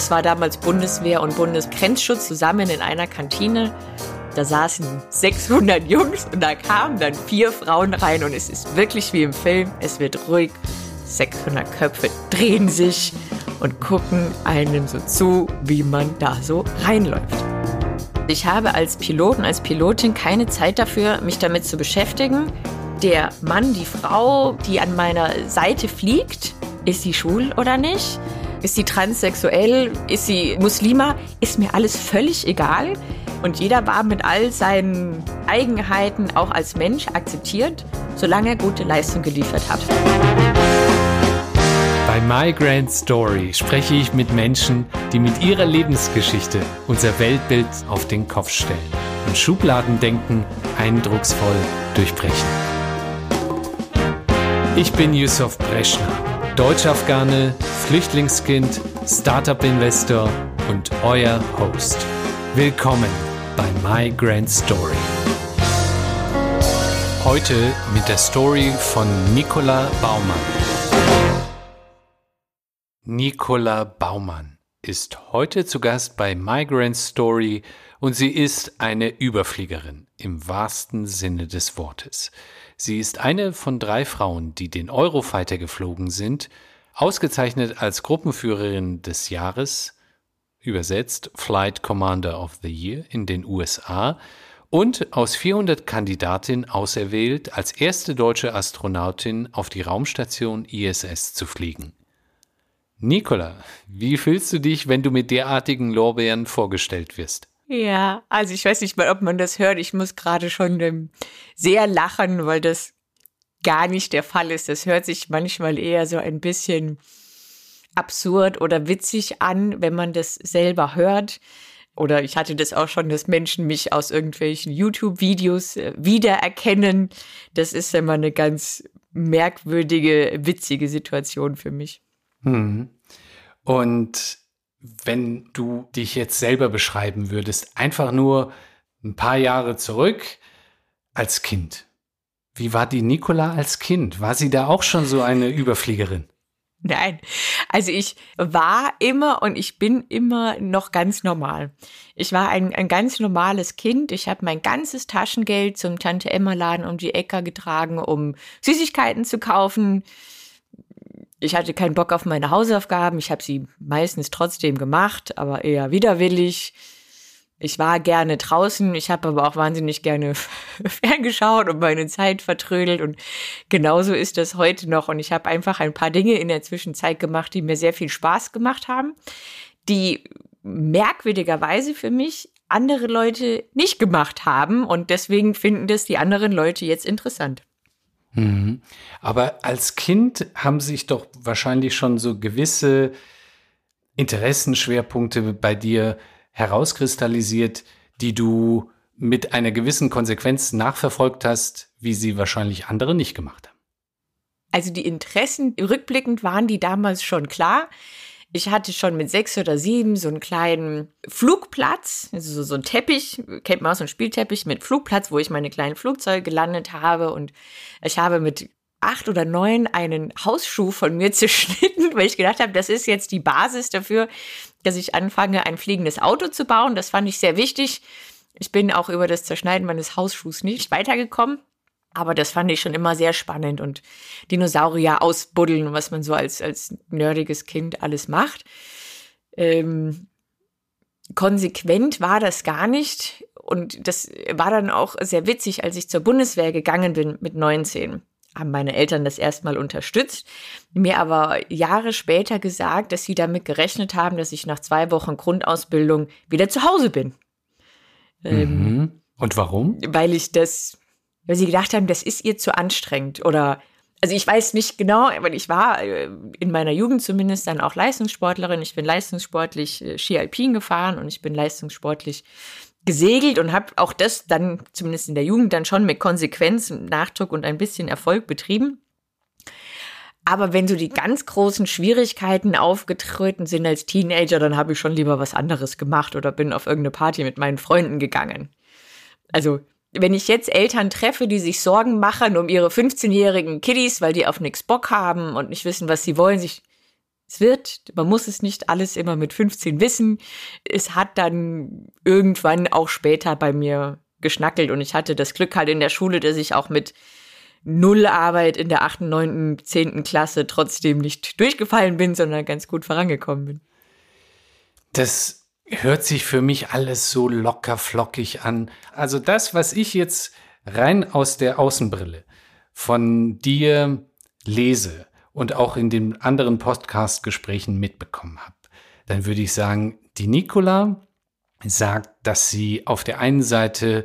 Das war damals Bundeswehr und Bundesgrenzschutz zusammen in einer Kantine. Da saßen 600 Jungs und da kamen dann vier Frauen rein und es ist wirklich wie im Film. Es wird ruhig. 600 Köpfe drehen sich und gucken einem so zu, wie man da so reinläuft. Ich habe als Pilot und als Pilotin keine Zeit dafür, mich damit zu beschäftigen. Der Mann, die Frau, die an meiner Seite fliegt, ist sie schwul oder nicht? Ist sie transsexuell? Ist sie Muslima? Ist mir alles völlig egal. Und jeder war mit all seinen Eigenheiten auch als Mensch akzeptiert, solange er gute Leistung geliefert hat. Bei My Grand Story spreche ich mit Menschen, die mit ihrer Lebensgeschichte unser Weltbild auf den Kopf stellen und Schubladendenken eindrucksvoll durchbrechen. Ich bin Yusuf Breschner, Deutsch-Afghane, Flüchtlingskind, Startup-Investor und euer Host. Willkommen bei My Grand Story. Heute mit der Story von Nicola Baumann. Nicola Baumann ist heute zu Gast bei My Grand Story und sie ist eine Überfliegerin im wahrsten Sinne des Wortes. Sie ist eine von drei Frauen, die den Eurofighter geflogen sind, ausgezeichnet als Gruppenführerin des Jahres, übersetzt Flight Commander of the Year in den USA und aus 400 Kandidatinnen auserwählt, als erste deutsche Astronautin auf die Raumstation ISS zu fliegen. Nicola, wie fühlst du dich, wenn du mit derartigen Lorbeeren vorgestellt wirst? Ja, also ich weiß nicht mal, ob man das hört. Ich muss gerade schon ähm, sehr lachen, weil das gar nicht der Fall ist. Das hört sich manchmal eher so ein bisschen absurd oder witzig an, wenn man das selber hört. Oder ich hatte das auch schon, dass Menschen mich aus irgendwelchen YouTube-Videos äh, wiedererkennen. Das ist immer eine ganz merkwürdige, witzige Situation für mich. Hm. Und wenn du dich jetzt selber beschreiben würdest, einfach nur ein paar Jahre zurück als Kind. Wie war die Nicola als Kind? War sie da auch schon so eine Überfliegerin? Nein, also ich war immer und ich bin immer noch ganz normal. Ich war ein, ein ganz normales Kind. Ich habe mein ganzes Taschengeld zum Tante Emma Laden um die Ecke getragen, um Süßigkeiten zu kaufen. Ich hatte keinen Bock auf meine Hausaufgaben. Ich habe sie meistens trotzdem gemacht, aber eher widerwillig. Ich war gerne draußen, ich habe aber auch wahnsinnig gerne ferngeschaut und meine Zeit vertrödelt und genauso ist das heute noch und ich habe einfach ein paar Dinge in der Zwischenzeit gemacht, die mir sehr viel Spaß gemacht haben, die merkwürdigerweise für mich andere Leute nicht gemacht haben und deswegen finden das die anderen Leute jetzt interessant. Mhm. Aber als Kind haben sich doch wahrscheinlich schon so gewisse Interessenschwerpunkte bei dir herauskristallisiert, die du mit einer gewissen Konsequenz nachverfolgt hast, wie sie wahrscheinlich andere nicht gemacht haben? Also die Interessen rückblickend waren die damals schon klar. Ich hatte schon mit sechs oder sieben so einen kleinen Flugplatz, also so, ein Teppich, kennt man auch so einen Spielteppich mit Flugplatz, wo ich meine kleinen Flugzeuge gelandet habe. Und ich habe mit acht oder neun einen Hausschuh von mir zerschnitten, weil ich gedacht habe, das ist jetzt die Basis dafür, dass ich anfange, ein fliegendes Auto zu bauen. Das fand ich sehr wichtig. Ich bin auch über das Zerschneiden meines Hausschuhs nicht weitergekommen. Aber das fand ich schon immer sehr spannend und Dinosaurier ausbuddeln, was man so als, als nerdiges Kind alles macht. Ähm, konsequent war das gar nicht. Und das war dann auch sehr witzig, als ich zur Bundeswehr gegangen bin mit 19 haben meine Eltern das erstmal unterstützt, mir aber Jahre später gesagt, dass sie damit gerechnet haben, dass ich nach zwei Wochen Grundausbildung wieder zu Hause bin. Ähm, mhm. Und warum? Weil ich das, weil sie gedacht haben, das ist ihr zu anstrengend oder also ich weiß nicht genau, weil ich war äh, in meiner Jugend zumindest dann auch Leistungssportlerin. Ich bin leistungssportlich äh, Ski Alpin gefahren und ich bin leistungssportlich gesegelt und habe auch das dann zumindest in der Jugend dann schon mit Konsequenz, Nachdruck und ein bisschen Erfolg betrieben. Aber wenn so die ganz großen Schwierigkeiten aufgetreten sind als Teenager, dann habe ich schon lieber was anderes gemacht oder bin auf irgendeine Party mit meinen Freunden gegangen. Also, wenn ich jetzt Eltern treffe, die sich Sorgen machen um ihre 15-jährigen Kiddies, weil die auf nichts Bock haben und nicht wissen, was sie wollen, sich Es wird, man muss es nicht alles immer mit 15 wissen. Es hat dann irgendwann auch später bei mir geschnackelt und ich hatte das Glück halt in der Schule, dass ich auch mit Null Arbeit in der 8., 9., 10. Klasse trotzdem nicht durchgefallen bin, sondern ganz gut vorangekommen bin. Das hört sich für mich alles so locker flockig an. Also das, was ich jetzt rein aus der Außenbrille von dir lese, und auch in den anderen Podcast-Gesprächen mitbekommen habe, dann würde ich sagen, die Nicola sagt, dass sie auf der einen Seite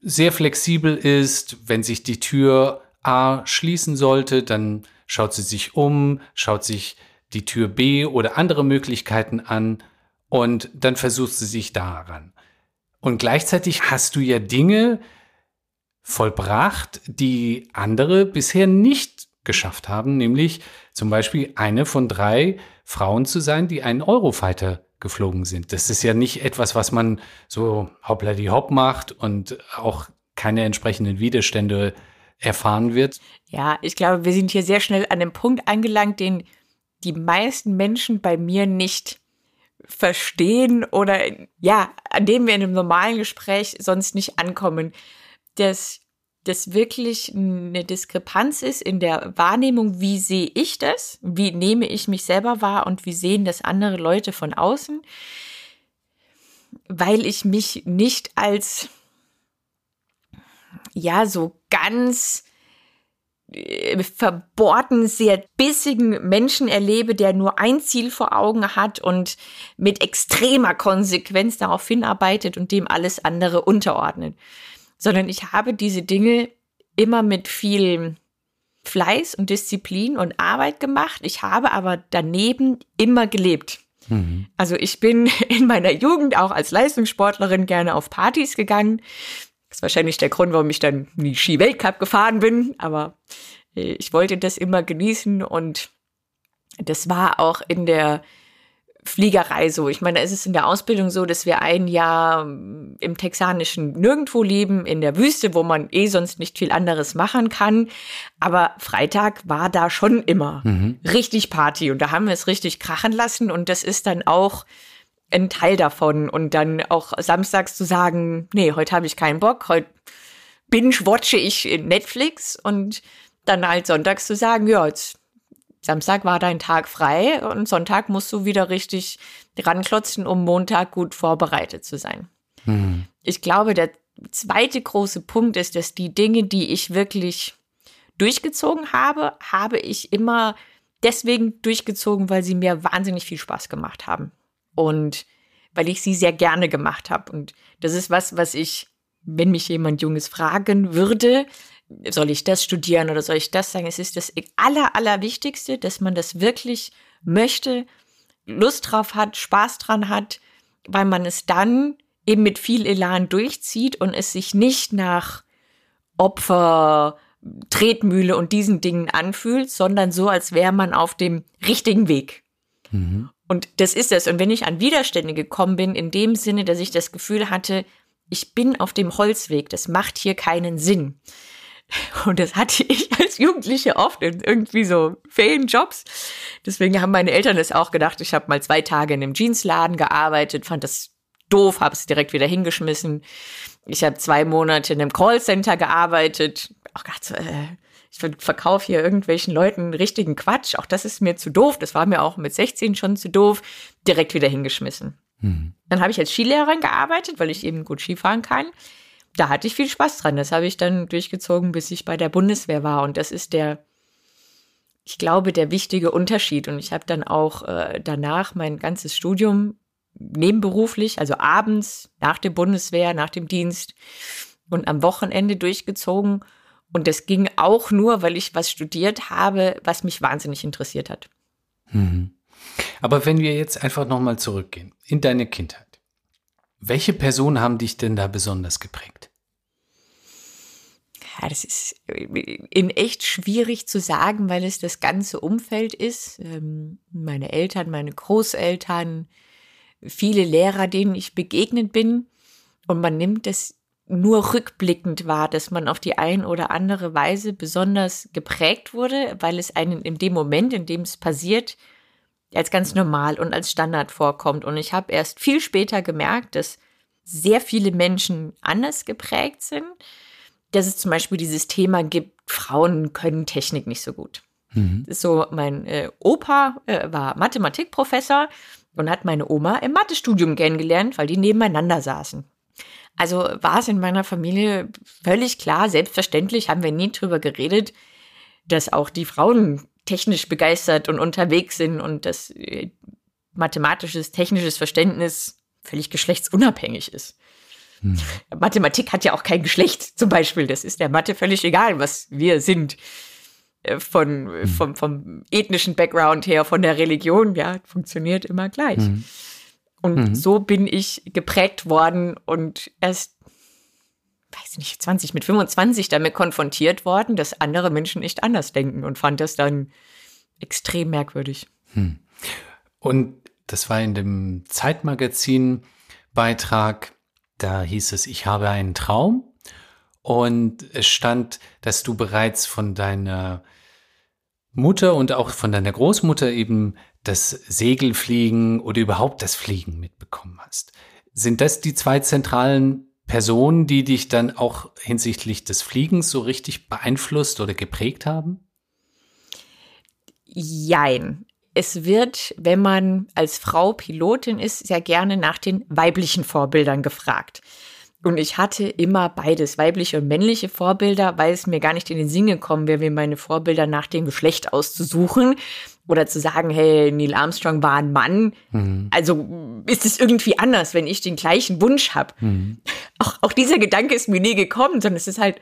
sehr flexibel ist, wenn sich die Tür A schließen sollte, dann schaut sie sich um, schaut sich die Tür B oder andere Möglichkeiten an und dann versucht sie sich daran. Und gleichzeitig hast du ja Dinge vollbracht, die andere bisher nicht geschafft haben, nämlich zum Beispiel eine von drei Frauen zu sein, die einen Eurofighter geflogen sind. Das ist ja nicht etwas, was man so hoppla die hopp macht und auch keine entsprechenden Widerstände erfahren wird. Ja, ich glaube, wir sind hier sehr schnell an dem Punkt angelangt, den die meisten Menschen bei mir nicht verstehen oder ja, an dem wir in einem normalen Gespräch sonst nicht ankommen. Das das wirklich eine Diskrepanz ist in der Wahrnehmung, wie sehe ich das, wie nehme ich mich selber wahr und wie sehen das andere Leute von außen, weil ich mich nicht als ja so ganz äh, verbohrten, sehr bissigen Menschen erlebe, der nur ein Ziel vor Augen hat und mit extremer Konsequenz darauf hinarbeitet und dem alles andere unterordnet sondern ich habe diese Dinge immer mit viel Fleiß und Disziplin und Arbeit gemacht. Ich habe aber daneben immer gelebt. Mhm. Also ich bin in meiner Jugend auch als Leistungssportlerin gerne auf Partys gegangen. Das ist wahrscheinlich der Grund, warum ich dann nie Ski-Weltcup gefahren bin, aber äh, ich wollte das immer genießen und das war auch in der Fliegerei so. Ich meine, es ist in der Ausbildung so, dass wir ein Jahr ähm, im texanischen Nirgendwo leben, in der Wüste, wo man eh sonst nicht viel anderes machen kann. Aber Freitag war da schon immer mhm. richtig Party und da haben wir es richtig krachen lassen und das ist dann auch ein Teil davon. Und dann auch samstags zu sagen, nee, heute habe ich keinen Bock, heute binge-watche ich Netflix und dann halt sonntags zu sagen, ja, jetzt Samstag war dein Tag frei und Sonntag musst du wieder richtig ranklotzen, um Montag gut vorbereitet zu sein. Mhm. Ich glaube, der zweite große Punkt ist, dass die Dinge, die ich wirklich durchgezogen habe, habe ich immer deswegen durchgezogen, weil sie mir wahnsinnig viel Spaß gemacht haben. Und weil ich sie sehr gerne gemacht habe. Und das ist was, was ich, wenn mich jemand Junges fragen würde, soll ich das studieren oder soll ich das sagen? Es ist das Aller, Allerwichtigste, dass man das wirklich möchte, Lust drauf hat, Spaß dran hat, weil man es dann eben mit viel Elan durchzieht und es sich nicht nach Opfer, Tretmühle und diesen Dingen anfühlt, sondern so, als wäre man auf dem richtigen Weg. Mhm. Und das ist es. Und wenn ich an Widerstände gekommen bin, in dem Sinne, dass ich das Gefühl hatte, ich bin auf dem Holzweg, das macht hier keinen Sinn, und das hatte ich als Jugendliche oft in irgendwie so Ferienjobs. Deswegen haben meine Eltern es auch gedacht. Ich habe mal zwei Tage in einem Jeansladen gearbeitet, fand das doof, habe es direkt wieder hingeschmissen. Ich habe zwei Monate in einem Callcenter gearbeitet. Auch gedacht, so, äh, ich verkaufe hier irgendwelchen Leuten richtigen Quatsch. Auch das ist mir zu doof. Das war mir auch mit 16 schon zu doof. Direkt wieder hingeschmissen. Mhm. Dann habe ich als Skilehrerin gearbeitet, weil ich eben gut Skifahren kann da hatte ich viel Spaß dran. Das habe ich dann durchgezogen, bis ich bei der Bundeswehr war. Und das ist der, ich glaube, der wichtige Unterschied. Und ich habe dann auch äh, danach mein ganzes Studium nebenberuflich, also abends nach der Bundeswehr, nach dem Dienst und am Wochenende durchgezogen. Und das ging auch nur, weil ich was studiert habe, was mich wahnsinnig interessiert hat. Mhm. Aber wenn wir jetzt einfach nochmal zurückgehen in deine Kindheit. Welche Personen haben dich denn da besonders geprägt? Ja, das ist äh, in echt schwierig zu sagen, weil es das ganze Umfeld ist. Ähm, meine Eltern, meine Großeltern, viele Lehrer, denen ich begegnet bin. Und man nimmt das nur rückblickend war, dass man auf die ein oder andere Weise besonders geprägt wurde, weil es einen in dem Moment, in dem es passiert, als ganz normal und als Standard vorkommt. Und ich habe erst viel später gemerkt, dass sehr viele Menschen anders geprägt sind, dass es zum Beispiel dieses Thema gibt, Frauen können Technik nicht so gut. Mhm. So, mein äh, Opa äh, war Mathematikprofessor und hat meine Oma im Mathestudium kennengelernt, weil die nebeneinander saßen. Also war es in meiner Familie völlig klar, selbstverständlich haben wir nie drüber geredet, dass auch die Frauen technisch begeistert und unterwegs sind und dass äh, mathematisches, technisches Verständnis völlig geschlechtsunabhängig ist. Hm. Mathematik hat ja auch kein Geschlecht zum Beispiel. Das ist der Mathe völlig egal, was wir sind. Äh, von, hm. vom, vom ethnischen Background her, von der Religion, ja, funktioniert immer gleich. Hm. Und mhm. so bin ich geprägt worden und erst, weiß nicht, 20 mit 25 damit konfrontiert worden, dass andere Menschen nicht anders denken und fand das dann extrem merkwürdig. Hm. Und das war in dem Zeitmagazin-Beitrag, da hieß es, ich habe einen Traum. Und es stand, dass du bereits von deiner Mutter und auch von deiner Großmutter eben das Segelfliegen oder überhaupt das Fliegen mitbekommen hast. Sind das die zwei zentralen Personen, die dich dann auch hinsichtlich des Fliegens so richtig beeinflusst oder geprägt haben? Jein. Es wird, wenn man als Frau Pilotin ist, sehr gerne nach den weiblichen Vorbildern gefragt. Und ich hatte immer beides, weibliche und männliche Vorbilder, weil es mir gar nicht in den Sinn gekommen wäre, mir meine Vorbilder nach dem Geschlecht auszusuchen oder zu sagen, hey, Neil Armstrong war ein Mann. Mhm. Also ist es irgendwie anders, wenn ich den gleichen Wunsch habe. Mhm. Auch, auch dieser Gedanke ist mir nie gekommen, sondern es ist halt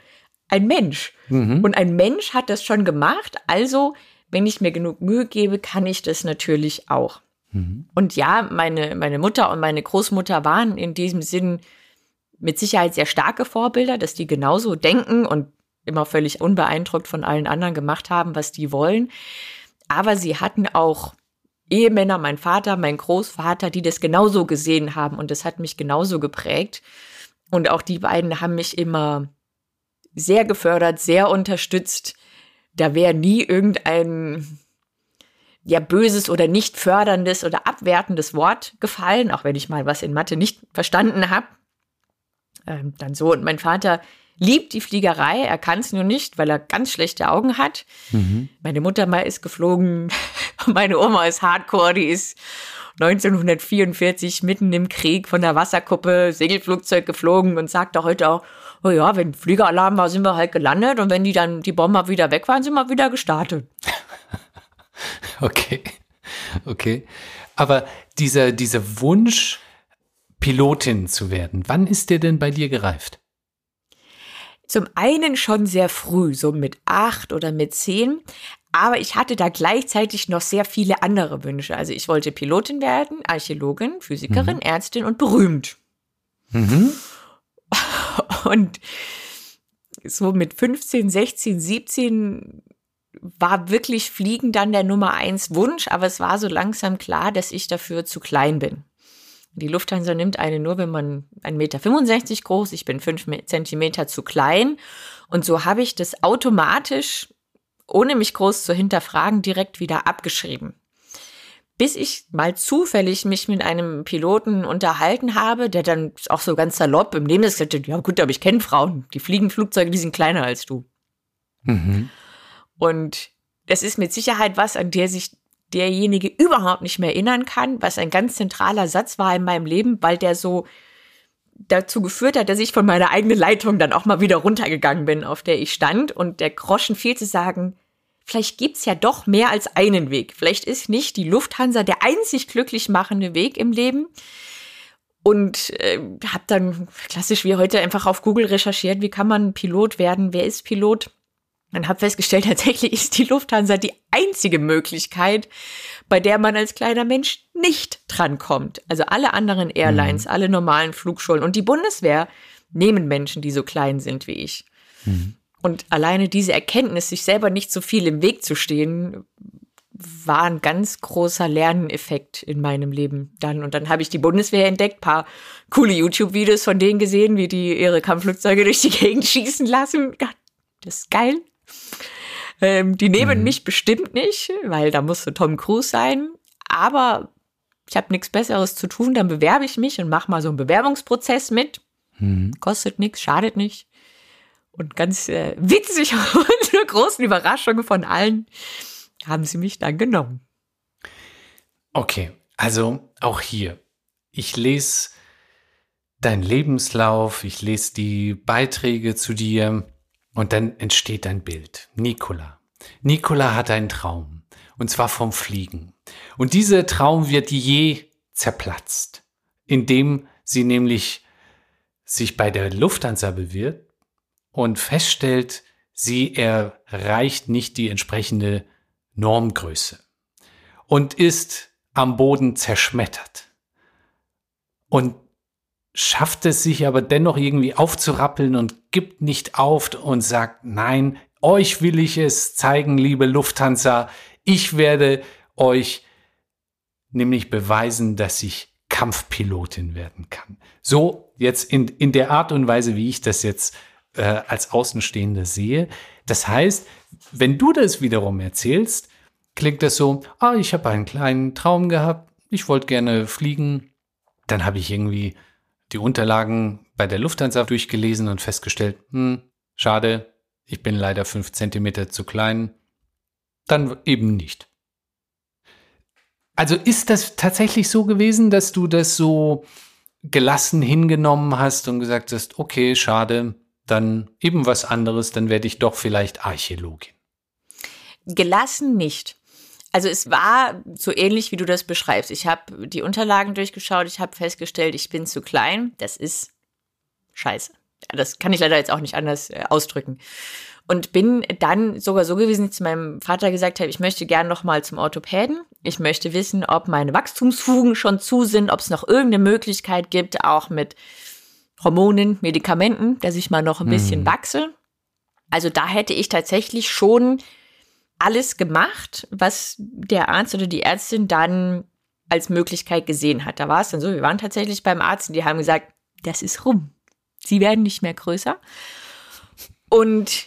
ein Mensch. Mhm. Und ein Mensch hat das schon gemacht. Also, wenn ich mir genug Mühe gebe, kann ich das natürlich auch. Mhm. Und ja, meine, meine Mutter und meine Großmutter waren in diesem Sinn mit Sicherheit sehr starke Vorbilder, dass die genauso denken und immer völlig unbeeindruckt von allen anderen gemacht haben, was die wollen. Aber sie hatten auch Ehemänner, mein Vater, mein Großvater, die das genauso gesehen haben und das hat mich genauso geprägt. Und auch die beiden haben mich immer sehr gefördert, sehr unterstützt. Da wäre nie irgendein ja böses oder nicht förderndes oder abwertendes Wort gefallen, auch wenn ich mal was in Mathe nicht verstanden habe ähm, dann so. Und mein Vater liebt die Fliegerei. Er kann es nur nicht, weil er ganz schlechte Augen hat. Mhm. Meine Mutter mal ist geflogen. Meine Oma ist Hardcore. Die ist 1944 mitten im Krieg von der Wasserkuppe Segelflugzeug geflogen und sagte heute auch, oh ja, wenn Fliegeralarm war, sind wir halt gelandet und wenn die dann die Bomber wieder weg waren, sind wir wieder gestartet. okay. Okay. Aber dieser, dieser Wunsch, Pilotin zu werden. Wann ist der denn bei dir gereift? Zum einen schon sehr früh, so mit acht oder mit zehn. Aber ich hatte da gleichzeitig noch sehr viele andere Wünsche. Also ich wollte Pilotin werden, Archäologin, Physikerin, mhm. Ärztin und berühmt. Mhm. Und so mit 15, 16, 17 war wirklich Fliegen dann der Nummer eins Wunsch, aber es war so langsam klar, dass ich dafür zu klein bin. Die Lufthansa nimmt eine nur, wenn man 1,65 Meter groß, ich bin 5 Zentimeter zu klein. Und so habe ich das automatisch, ohne mich groß zu hinterfragen, direkt wieder abgeschrieben. Bis ich mal zufällig mich mit einem Piloten unterhalten habe, der dann auch so ganz salopp im Leben gesagt hat, ja gut, aber ich kenne Frauen, die fliegen Flugzeuge, die sind kleiner als du. Mhm. Und das ist mit Sicherheit was, an der sich derjenige überhaupt nicht mehr erinnern kann, was ein ganz zentraler Satz war in meinem Leben, weil der so dazu geführt hat, dass ich von meiner eigenen Leitung dann auch mal wieder runtergegangen bin, auf der ich stand und der Groschen fiel zu sagen, vielleicht gibt's ja doch mehr als einen Weg. Vielleicht ist nicht die Lufthansa der einzig glücklich machende Weg im Leben. Und äh, habe dann klassisch wie heute einfach auf Google recherchiert, wie kann man Pilot werden, wer ist Pilot? und habe festgestellt, tatsächlich ist die Lufthansa die einzige Möglichkeit, bei der man als kleiner Mensch nicht drankommt. Also alle anderen Airlines, mhm. alle normalen Flugschulen und die Bundeswehr nehmen Menschen, die so klein sind wie ich. Mhm. Und alleine diese Erkenntnis, sich selber nicht so viel im Weg zu stehen, war ein ganz großer Lerneffekt in meinem Leben dann. Und dann habe ich die Bundeswehr entdeckt, paar coole YouTube-Videos von denen gesehen, wie die ihre Kampfflugzeuge durch die Gegend schießen lassen. Das ist geil. Ähm, die nehmen mhm. mich bestimmt nicht, weil da musste Tom Cruise sein. Aber ich habe nichts Besseres zu tun, dann bewerbe ich mich und mache mal so einen Bewerbungsprozess mit. Mhm. Kostet nichts, schadet nicht. Und ganz äh, witzig und zur großen Überraschung von allen haben sie mich dann genommen. Okay, also auch hier. Ich lese deinen Lebenslauf, ich lese die Beiträge zu dir und dann entsteht ein Bild. Nikola. Nikola hat einen Traum. Und zwar vom Fliegen. Und dieser Traum wird je zerplatzt, indem sie nämlich sich bei der Lufthansa bewirbt und feststellt, sie erreicht nicht die entsprechende Normgröße und ist am Boden zerschmettert und schafft es sich aber dennoch irgendwie aufzurappeln und gibt nicht auf und sagt, nein, euch will ich es zeigen, liebe Lufthansa, ich werde euch nämlich beweisen, dass ich Kampfpilotin werden kann. So jetzt in, in der Art und Weise, wie ich das jetzt äh, als Außenstehende sehe. Das heißt, wenn du das wiederum erzählst, klingt das so, ah, ich habe einen kleinen Traum gehabt, ich wollte gerne fliegen, dann habe ich irgendwie die Unterlagen bei der Lufthansa durchgelesen und festgestellt, hm, schade, ich bin leider fünf Zentimeter zu klein, dann eben nicht. Also ist das tatsächlich so gewesen, dass du das so gelassen hingenommen hast und gesagt hast, okay, schade, dann eben was anderes, dann werde ich doch vielleicht Archäologin. Gelassen nicht. Also es war so ähnlich, wie du das beschreibst. Ich habe die Unterlagen durchgeschaut, ich habe festgestellt, ich bin zu klein. Das ist scheiße. Das kann ich leider jetzt auch nicht anders äh, ausdrücken. Und bin dann sogar so gewesen, dass ich zu meinem Vater gesagt habe, ich möchte gern noch mal zum Orthopäden. Ich möchte wissen, ob meine Wachstumsfugen schon zu sind, ob es noch irgendeine Möglichkeit gibt, auch mit Hormonen, Medikamenten, dass ich mal noch ein bisschen mhm. wachse. Also da hätte ich tatsächlich schon alles gemacht, was der Arzt oder die Ärztin dann als Möglichkeit gesehen hat. Da war es dann so, wir waren tatsächlich beim Arzt und die haben gesagt, das ist rum. Sie werden nicht mehr größer. Und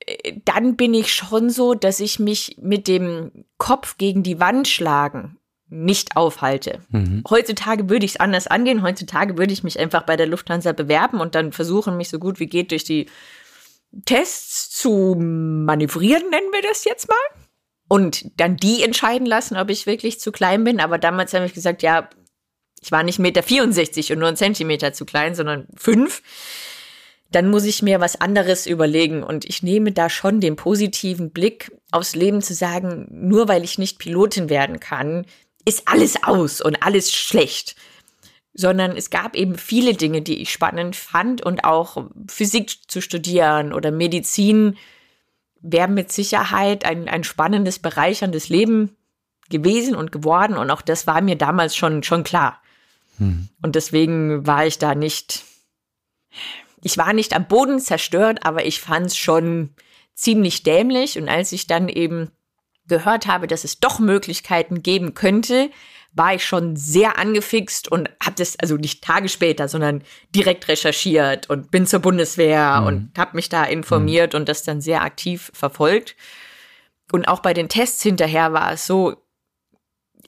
äh, dann bin ich schon so, dass ich mich mit dem Kopf gegen die Wand schlagen nicht aufhalte. Mhm. Heutzutage würde ich es anders angehen. Heutzutage würde ich mich einfach bei der Lufthansa bewerben und dann versuchen, mich so gut wie geht durch die Tests zu manövrieren, nennen wir das jetzt mal. Und dann die entscheiden lassen, ob ich wirklich zu klein bin. Aber damals habe ich gesagt, ja, ich war nicht Meter 64 und nur ein Zentimeter zu klein, sondern fünf. Dann muss ich mir was anderes überlegen. Und ich nehme da schon den positiven Blick aufs Leben zu sagen, nur weil ich nicht Pilotin werden kann, ist alles aus und alles schlecht, sondern es gab eben viele Dinge, die ich spannend fand und auch Physik zu studieren oder Medizin wäre mit Sicherheit ein, ein spannendes, bereicherndes Leben gewesen und geworden und auch das war mir damals schon, schon klar. Hm. Und deswegen war ich da nicht, ich war nicht am Boden zerstört, aber ich fand es schon ziemlich dämlich und als ich dann eben gehört habe, dass es doch Möglichkeiten geben könnte, war ich schon sehr angefixt und habe das also nicht Tage später, sondern direkt recherchiert und bin zur Bundeswehr mhm. und habe mich da informiert mhm. und das dann sehr aktiv verfolgt. Und auch bei den Tests hinterher war es so,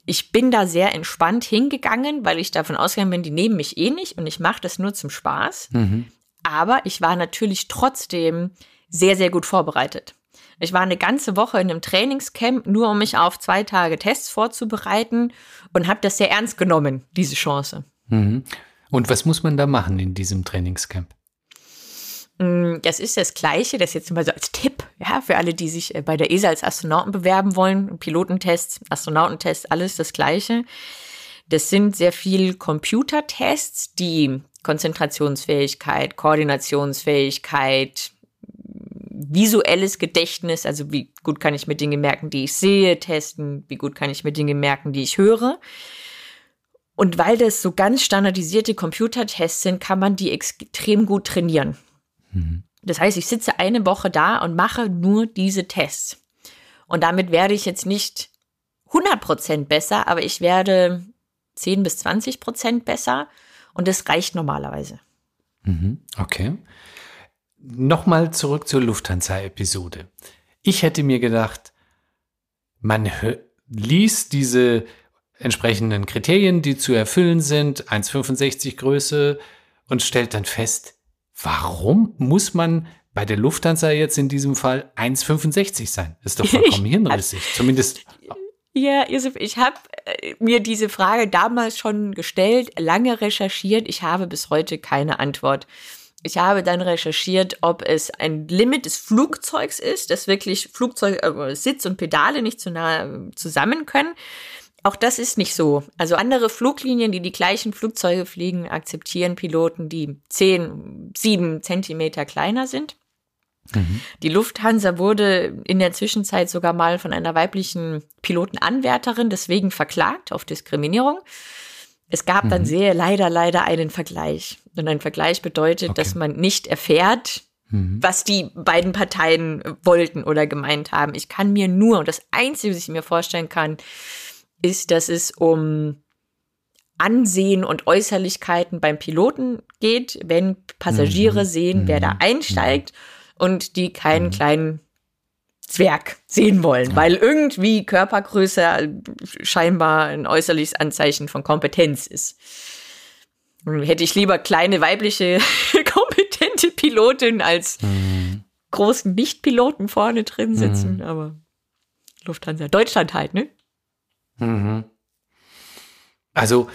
ich bin da sehr entspannt hingegangen, weil ich davon ausgegangen bin, die nehmen mich eh nicht und ich mache das nur zum Spaß. Mhm. Aber ich war natürlich trotzdem sehr, sehr gut vorbereitet. Ich war eine ganze Woche in einem Trainingscamp, nur um mich auf zwei Tage Tests vorzubereiten und habe das sehr ernst genommen, diese Chance. Mhm. Und was muss man da machen in diesem Trainingscamp? Mm, das ist das Gleiche, das jetzt mal so als Tipp, ja, für alle, die sich äh, bei der ESA als Astronauten bewerben wollen. Pilotentests, Astronautentests, alles das Gleiche. Das sind sehr viel Computertests, die Konzentrationsfähigkeit, Koordinationsfähigkeit, visuelles Gedächtnis, also wie gut kann ich mir Dinge merken, die ich sehe, testen, wie gut kann ich mir Dinge merken, die ich höre. Und weil das so ganz standardisierte Computertests sind, kann man die extrem gut trainieren. Mhm. Das heißt, ich sitze eine Woche da und mache nur diese Tests. Und damit werde ich jetzt nicht 100 Prozent besser, aber ich werde 10 bis 20 Prozent besser. Und das reicht normalerweise. Mhm, okay. Nochmal zurück zur Lufthansa-Episode. Ich hätte mir gedacht, man liest diese entsprechenden Kriterien, die zu erfüllen sind, 1,65 Größe und stellt dann fest, warum muss man bei der Lufthansa jetzt in diesem Fall 1,65 sein? ist doch vollkommen hirnrissig. Zumindest. Ja, Josef, ich habe äh, mir diese Frage damals schon gestellt, lange recherchiert. Ich habe bis heute keine Antwort. Ich habe dann recherchiert, ob es ein Limit des Flugzeugs ist, dass wirklich Flugzeug, äh, Sitz und Pedale nicht zu nah äh, zusammen können. Auch das ist nicht so. Also andere Fluglinien, die die gleichen Flugzeuge fliegen, akzeptieren Piloten, die 10, 7 Zentimeter kleiner sind. Mhm. Die Lufthansa wurde in der Zwischenzeit sogar mal von einer weiblichen Pilotenanwärterin deswegen verklagt auf Diskriminierung. Es gab mhm. dann sehr leider, leider einen Vergleich. Und ein Vergleich bedeutet, okay. dass man nicht erfährt, mhm. was die beiden Parteien wollten oder gemeint haben. Ich kann mir nur, und das Einzige, was ich mir vorstellen kann, ist, dass es um Ansehen und Äußerlichkeiten beim Piloten geht, wenn Passagiere mhm. sehen, wer da mhm. einsteigt und die keinen mhm. kleinen Zwerg sehen wollen, ja. weil irgendwie Körpergröße scheinbar ein äußerliches Anzeichen von Kompetenz ist. Hätte ich lieber kleine weibliche kompetente Pilotin als mhm. großen Nicht-Piloten vorne drin sitzen, mhm. aber Lufthansa Deutschland halt, ne? Mhm. Also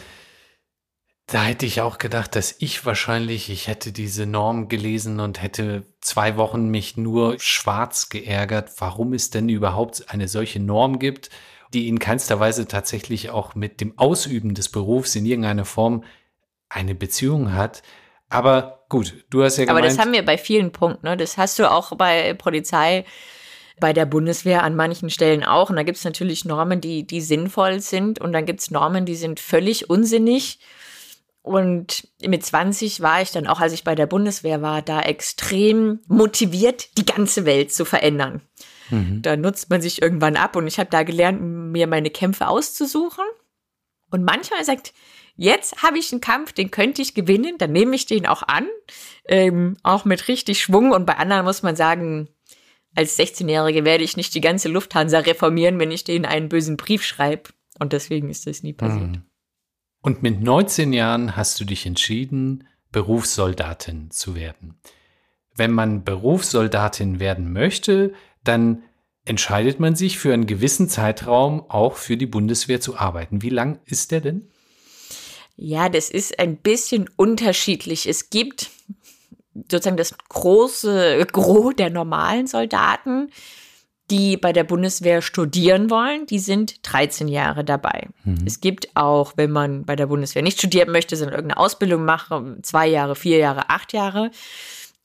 da hätte ich auch gedacht, dass ich wahrscheinlich, ich hätte diese Norm gelesen und hätte zwei Wochen mich nur schwarz geärgert, warum es denn überhaupt eine solche Norm gibt, die in keinster Weise tatsächlich auch mit dem Ausüben des Berufs in irgendeiner Form eine Beziehung hat. Aber gut, du hast ja gemeint. Aber das haben wir bei vielen Punkten. Ne? Das hast du auch bei Polizei, bei der Bundeswehr an manchen Stellen auch. Und da gibt es natürlich Normen, die, die sinnvoll sind. Und dann gibt es Normen, die sind völlig unsinnig. Und mit 20 war ich dann auch, als ich bei der Bundeswehr war, da extrem motiviert, die ganze Welt zu verändern. Mhm. Da nutzt man sich irgendwann ab und ich habe da gelernt, mir meine Kämpfe auszusuchen. Und manchmal sagt, jetzt habe ich einen Kampf, den könnte ich gewinnen, dann nehme ich den auch an, ähm, auch mit richtig Schwung. Und bei anderen muss man sagen, als 16-Jährige werde ich nicht die ganze Lufthansa reformieren, wenn ich denen einen bösen Brief schreibe. Und deswegen ist das nie passiert. Mhm. Und mit 19 Jahren hast du dich entschieden, Berufssoldatin zu werden. Wenn man Berufssoldatin werden möchte, dann entscheidet man sich für einen gewissen Zeitraum auch für die Bundeswehr zu arbeiten. Wie lang ist der denn? Ja, das ist ein bisschen unterschiedlich. Es gibt sozusagen das große Gros der normalen Soldaten, die bei der Bundeswehr studieren wollen, die sind 13 Jahre dabei. Mhm. Es gibt auch, wenn man bei der Bundeswehr nicht studieren möchte, sondern irgendeine Ausbildung machen, zwei Jahre, vier Jahre, acht Jahre.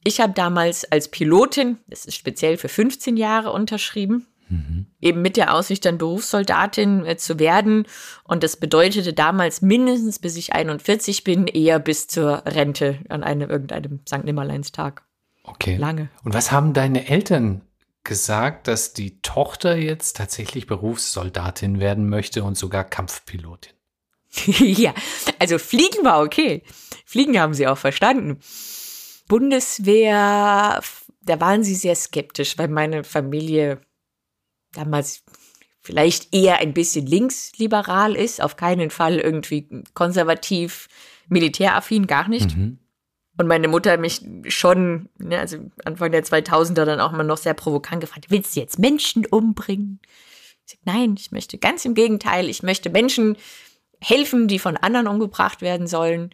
Ich habe damals als Pilotin, das ist speziell für 15 Jahre unterschrieben, mhm. eben mit der Aussicht, dann Berufssoldatin äh, zu werden. Und das bedeutete damals mindestens, bis ich 41 bin, eher bis zur Rente an einem irgendeinem St. Nimmerleinstag. Okay. Lange. Und was haben deine Eltern gesagt, dass die Tochter jetzt tatsächlich Berufssoldatin werden möchte und sogar Kampfpilotin. ja, also Fliegen war okay. Fliegen haben sie auch verstanden. Bundeswehr, da waren sie sehr skeptisch, weil meine Familie damals vielleicht eher ein bisschen linksliberal ist, auf keinen Fall irgendwie konservativ, militäraffin, gar nicht. Mhm. Und meine Mutter mich schon, ne, also Anfang der 2000er dann auch mal noch sehr provokant gefragt, willst du jetzt Menschen umbringen? Ich sag, nein, ich möchte ganz im Gegenteil, ich möchte Menschen helfen, die von anderen umgebracht werden sollen.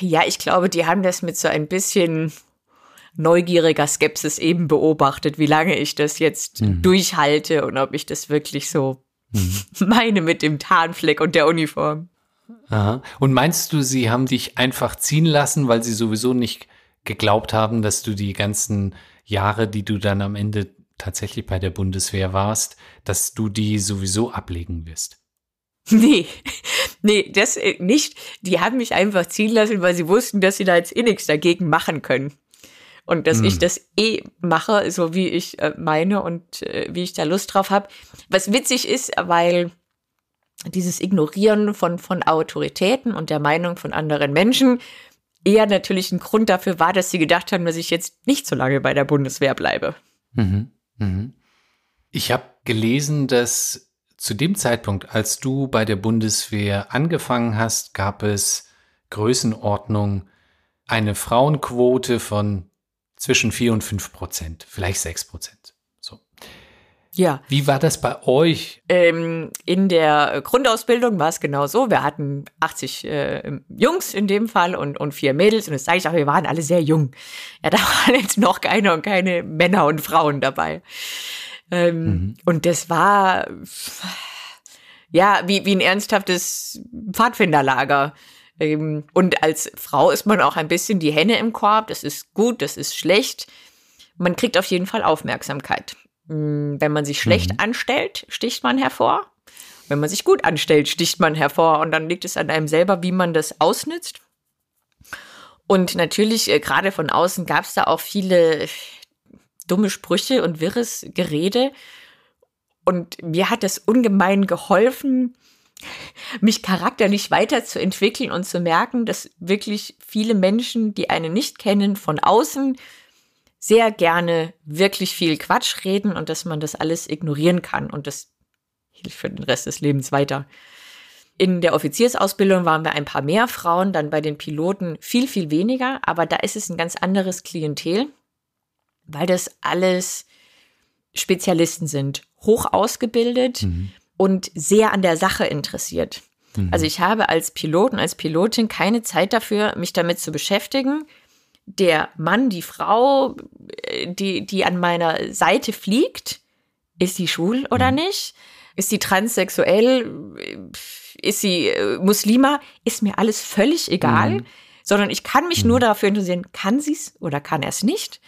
Ja, ich glaube, die haben das mit so ein bisschen neugieriger Skepsis eben beobachtet, wie lange ich das jetzt mhm. durchhalte und ob ich das wirklich so mhm. meine mit dem Tarnfleck und der Uniform. Aha. Und meinst du, sie haben dich einfach ziehen lassen, weil sie sowieso nicht geglaubt haben, dass du die ganzen Jahre, die du dann am Ende tatsächlich bei der Bundeswehr warst, dass du die sowieso ablegen wirst? Nee, nee, das äh, nicht. Die haben mich einfach ziehen lassen, weil sie wussten, dass sie da jetzt eh nichts dagegen machen können. und dass mm. ich das eh mache, so wie ich äh, meine und äh, wie ich da Lust drauf habe. Was witzig ist, weil dieses Ignorieren von, von Autoritäten und der Meinung von anderen Menschen eher natürlich ein Grund dafür war, dass sie gedacht haben, dass ich jetzt nicht so lange bei der Bundeswehr bleibe. Mhm. Mhm. Ich habe gelesen, dass zu dem Zeitpunkt, als du bei der Bundeswehr angefangen hast, gab es Größenordnung eine Frauenquote von zwischen vier und fünf Prozent, vielleicht sechs Prozent. Ja. Wie war das bei euch? Ähm, in der Grundausbildung war es genau so. Wir hatten 80 äh, Jungs in dem Fall und, und vier Mädels. Und das sage ich auch, wir waren alle sehr jung. Ja, da waren jetzt noch keine und keine Männer und Frauen dabei. Ähm, mhm. Und das war ja wie, wie ein ernsthaftes Pfadfinderlager. Ähm, und als Frau ist man auch ein bisschen die Henne im Korb. Das ist gut, das ist schlecht. Man kriegt auf jeden Fall Aufmerksamkeit. Mm, wenn man sich schlecht mhm. anstellt, sticht man hervor. Wenn man sich gut anstellt, sticht man hervor. Und dann liegt es an einem selber, wie man das ausnützt. Und natürlich, äh, gerade von außen gab es da auch viele dumme Sprüche und wirres Gerede. Und mir hat das ungemein geholfen, mich charakterlich weiterzuentwickeln und zu merken, dass wirklich viele Menschen, die einen nicht kennen, von außen sehr gerne wirklich viel Quatsch reden und dass man das alles ignorieren kann und das hilft für den Rest des Lebens weiter. In der Offiziersausbildung waren wir ein paar mehr Frauen, dann bei den Piloten viel, viel weniger, aber da ist es ein ganz anderes Klientel weil das alles Spezialisten sind, hoch ausgebildet mhm. und sehr an der Sache interessiert. Mhm. Also ich habe als Pilot und als Pilotin keine Zeit dafür, mich damit zu beschäftigen. Der Mann, die Frau, äh, die, die an meiner Seite fliegt, ist sie schwul oder mhm. nicht? Ist sie transsexuell? Ist sie äh, Muslima? Ist mir alles völlig egal. Mhm. Sondern ich kann mich nur mhm. dafür interessieren, kann sie es oder kann er es nicht?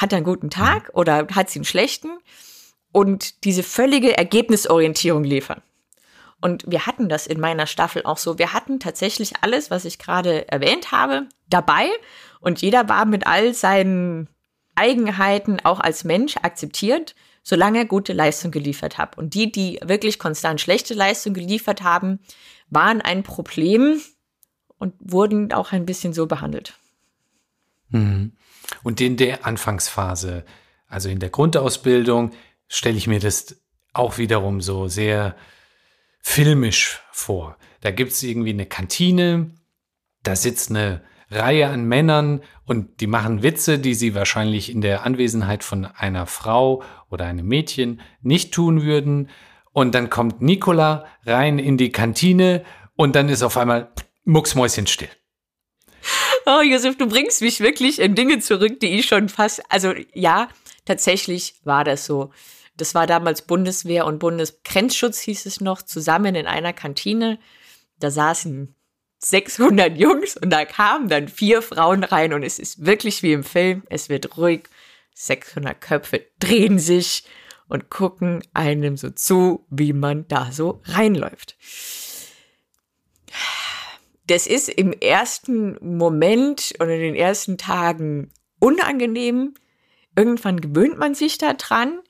hat er einen guten Tag oder hat sie einen schlechten und diese völlige Ergebnisorientierung liefern. Und wir hatten das in meiner Staffel auch so. Wir hatten tatsächlich alles, was ich gerade erwähnt habe, dabei und jeder war mit all seinen Eigenheiten auch als Mensch akzeptiert, solange er gute Leistung geliefert hat. Und die, die wirklich konstant schlechte Leistung geliefert haben, waren ein Problem und wurden auch ein bisschen so behandelt. Mhm. Und in der Anfangsphase, also in der Grundausbildung, stelle ich mir das auch wiederum so sehr filmisch vor. Da gibt es irgendwie eine Kantine, da sitzt eine Reihe an Männern und die machen Witze, die sie wahrscheinlich in der Anwesenheit von einer Frau oder einem Mädchen nicht tun würden. Und dann kommt Nicola rein in die Kantine und dann ist auf einmal mucksmäuschen still. Oh, Josef, du bringst mich wirklich in Dinge zurück, die ich schon fast, also ja, tatsächlich war das so. Das war damals Bundeswehr und Bundesgrenzschutz hieß es noch, zusammen in einer Kantine. Da saßen 600 Jungs und da kamen dann vier Frauen rein und es ist wirklich wie im Film. Es wird ruhig. 600 Köpfe drehen sich und gucken einem so zu, wie man da so reinläuft das ist im ersten Moment oder in den ersten Tagen unangenehm. Irgendwann gewöhnt man sich da dran.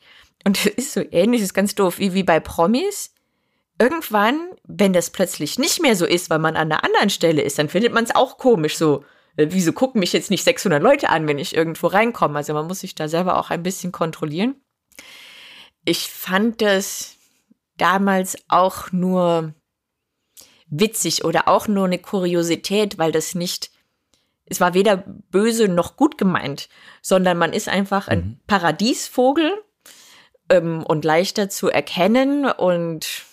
Und das ist so ähnlich, das ist ganz doof, wie, wie bei Promis. Irgendwann, wenn das plötzlich nicht mehr so ist, weil man an einer anderen Stelle ist, dann findet man es auch komisch so. Äh, wieso gucken mich jetzt nicht 600 Leute an, wenn ich irgendwo reinkomme? Also man muss sich da selber auch ein bisschen kontrollieren. Ich fand das damals auch nur witzig oder auch nur eine Kuriosität, weil das nicht, es war weder böse noch gut gemeint, sondern man ist einfach ein mhm. Paradiesvogel ähm, und leichter zu erkennen und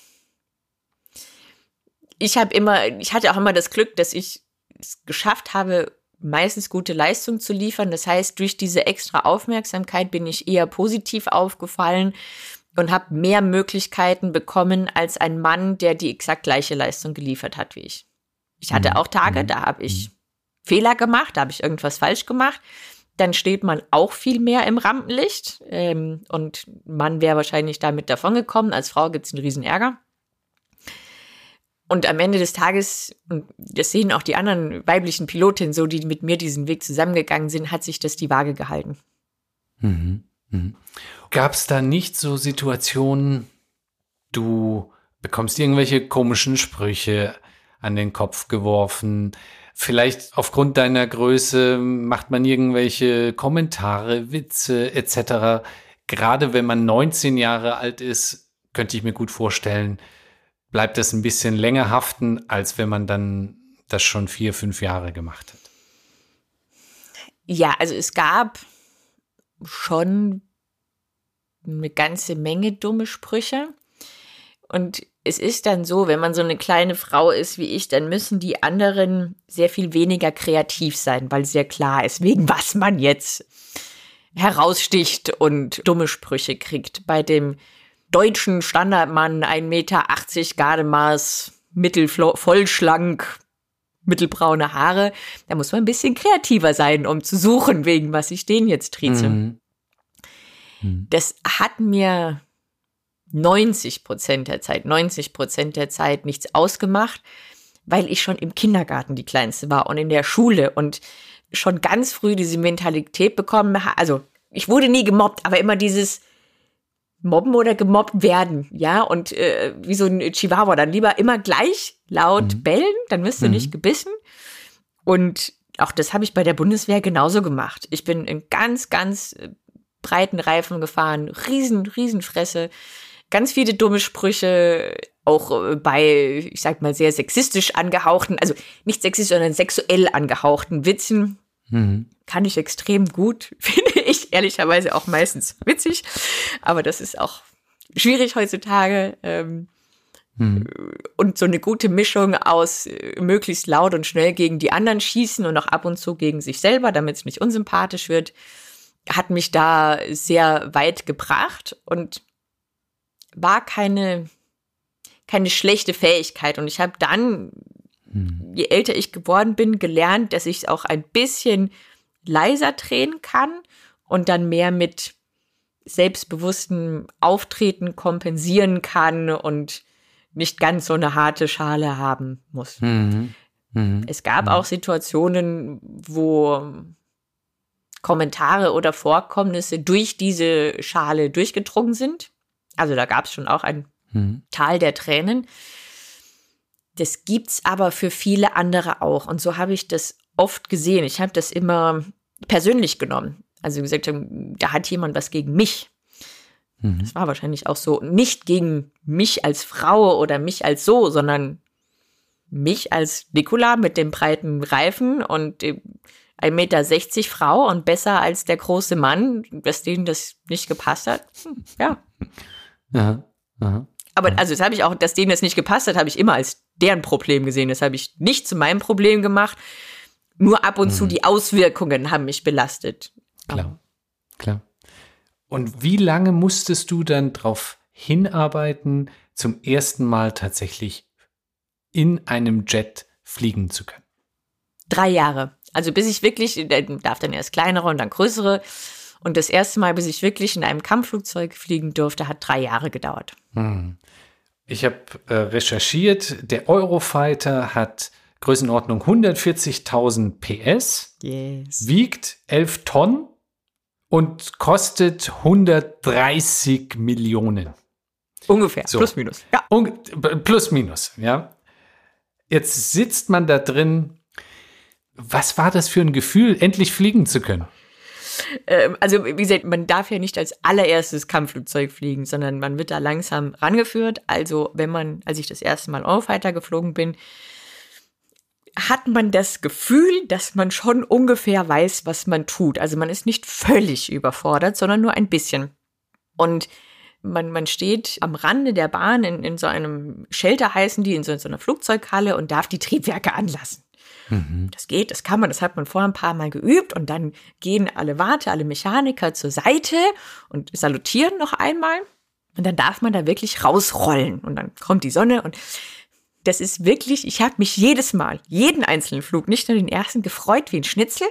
ich habe immer, ich hatte auch immer das Glück, dass ich es geschafft habe, meistens gute Leistung zu liefern. Das heißt, durch diese extra Aufmerksamkeit bin ich eher positiv aufgefallen und habe mehr Möglichkeiten bekommen als ein Mann, der die exakt gleiche Leistung geliefert hat wie ich. Ich hatte mhm. auch Tage, mhm. da habe ich mhm. Fehler gemacht, da habe ich irgendwas falsch gemacht. Dann steht man auch viel mehr im Rampenlicht. Ähm, und Mann wäre wahrscheinlich damit davongekommen. Als Frau gibt es einen riesen Ärger. Und am Ende des Tages, und das sehen auch die anderen weiblichen Pilotinnen so, die mit mir diesen Weg zusammengegangen sind, hat sich das die Waage gehalten. Mhm. Mhm. Gab es da nicht so Situationen, du bekommst irgendwelche komischen Sprüche an den Kopf geworfen, vielleicht aufgrund deiner Größe macht man irgendwelche Kommentare, Witze etc. Gerade wenn man 19 Jahre alt ist, könnte ich mir gut vorstellen, bleibt das ein bisschen länger haften, als wenn man dann das schon vier, fünf Jahre gemacht hat. Ja, also es gab schon eine ganze Menge dumme Sprüche. Und es ist dann so, wenn man so eine kleine Frau ist wie ich, dann müssen die anderen sehr viel weniger kreativ sein, weil sehr klar ist, wegen was man jetzt heraussticht und dumme Sprüche kriegt. Bei dem deutschen Standardmann, 1,80 Meter Gardemaß, mittelvollschlank, mittelbraune Haare, da muss man ein bisschen kreativer sein, um zu suchen, wegen was ich den jetzt trieze. Mhm. Mhm. Das hat mir 90 Prozent der Zeit, 90 Prozent der Zeit nichts ausgemacht, weil ich schon im Kindergarten die Kleinste war und in der Schule und schon ganz früh diese Mentalität bekommen habe. Also ich wurde nie gemobbt, aber immer dieses Mobben oder gemobbt werden, ja, und äh, wie so ein Chihuahua, dann lieber immer gleich laut mhm. bellen, dann wirst du mhm. nicht gebissen. Und auch das habe ich bei der Bundeswehr genauso gemacht. Ich bin in ganz, ganz äh, breiten Reifen gefahren, riesen, riesen Fresse, ganz viele dumme Sprüche, auch äh, bei, ich sag mal, sehr sexistisch angehauchten, also nicht sexistisch, sondern sexuell angehauchten Witzen. Mhm. Kann ich extrem gut, finde ich ehrlicherweise auch meistens witzig. Aber das ist auch schwierig heutzutage. Ähm, mhm. Und so eine gute Mischung aus äh, möglichst laut und schnell gegen die anderen schießen und auch ab und zu gegen sich selber, damit es nicht unsympathisch wird hat mich da sehr weit gebracht und war keine, keine schlechte Fähigkeit. Und ich habe dann, hm. je älter ich geworden bin, gelernt, dass ich es auch ein bisschen leiser drehen kann und dann mehr mit selbstbewusstem Auftreten kompensieren kann und nicht ganz so eine harte Schale haben muss. Mhm. Mhm. Es gab mhm. auch Situationen, wo Kommentare oder Vorkommnisse durch diese Schale durchgedrungen sind. Also da gab es schon auch ein hm. Tal der Tränen. Das gibt's aber für viele andere auch. Und so habe ich das oft gesehen. Ich habe das immer persönlich genommen. Also gesagt, da hat jemand was gegen mich. Mhm. Das war wahrscheinlich auch so. Nicht gegen mich als Frau oder mich als so, sondern mich als Nikola mit dem breiten Reifen und dem 1,60 Meter Frau und besser als der große Mann, dass denen das nicht gepasst hat. Hm, ja. Ja. Aha. Aber also das habe ich auch, dass denen das nicht gepasst hat, habe ich immer als deren Problem gesehen. Das habe ich nicht zu meinem Problem gemacht. Nur ab und mhm. zu die Auswirkungen haben mich belastet. Klar, klar. Und wie lange musstest du dann darauf hinarbeiten, zum ersten Mal tatsächlich in einem Jet fliegen zu können? Drei Jahre. Also bis ich wirklich, darf dann erst kleinere und dann größere. Und das erste Mal, bis ich wirklich in einem Kampfflugzeug fliegen durfte, hat drei Jahre gedauert. Hm. Ich habe äh, recherchiert, der Eurofighter hat Größenordnung 140.000 PS, yes. wiegt 11 Tonnen und kostet 130 Millionen. Ungefähr, so. plus minus. Ja. Un plus minus, ja. Jetzt sitzt man da drin was war das für ein Gefühl, endlich fliegen zu können? Ähm, also, wie gesagt, man darf ja nicht als allererstes Kampfflugzeug fliegen, sondern man wird da langsam rangeführt. Also, wenn man, als ich das erste Mal Eurofighter geflogen bin, hat man das Gefühl, dass man schon ungefähr weiß, was man tut. Also man ist nicht völlig überfordert, sondern nur ein bisschen. Und man, man steht am Rande der Bahn in, in so einem Shelter heißen die, in so, in so einer Flugzeughalle und darf die Triebwerke anlassen. Mhm. Das geht, das kann man, das hat man vorher ein paar Mal geübt und dann gehen alle Warte, alle Mechaniker zur Seite und salutieren noch einmal und dann darf man da wirklich rausrollen und dann kommt die Sonne und das ist wirklich, ich habe mich jedes Mal, jeden einzelnen Flug, nicht nur den ersten, gefreut wie ein Schnitzel,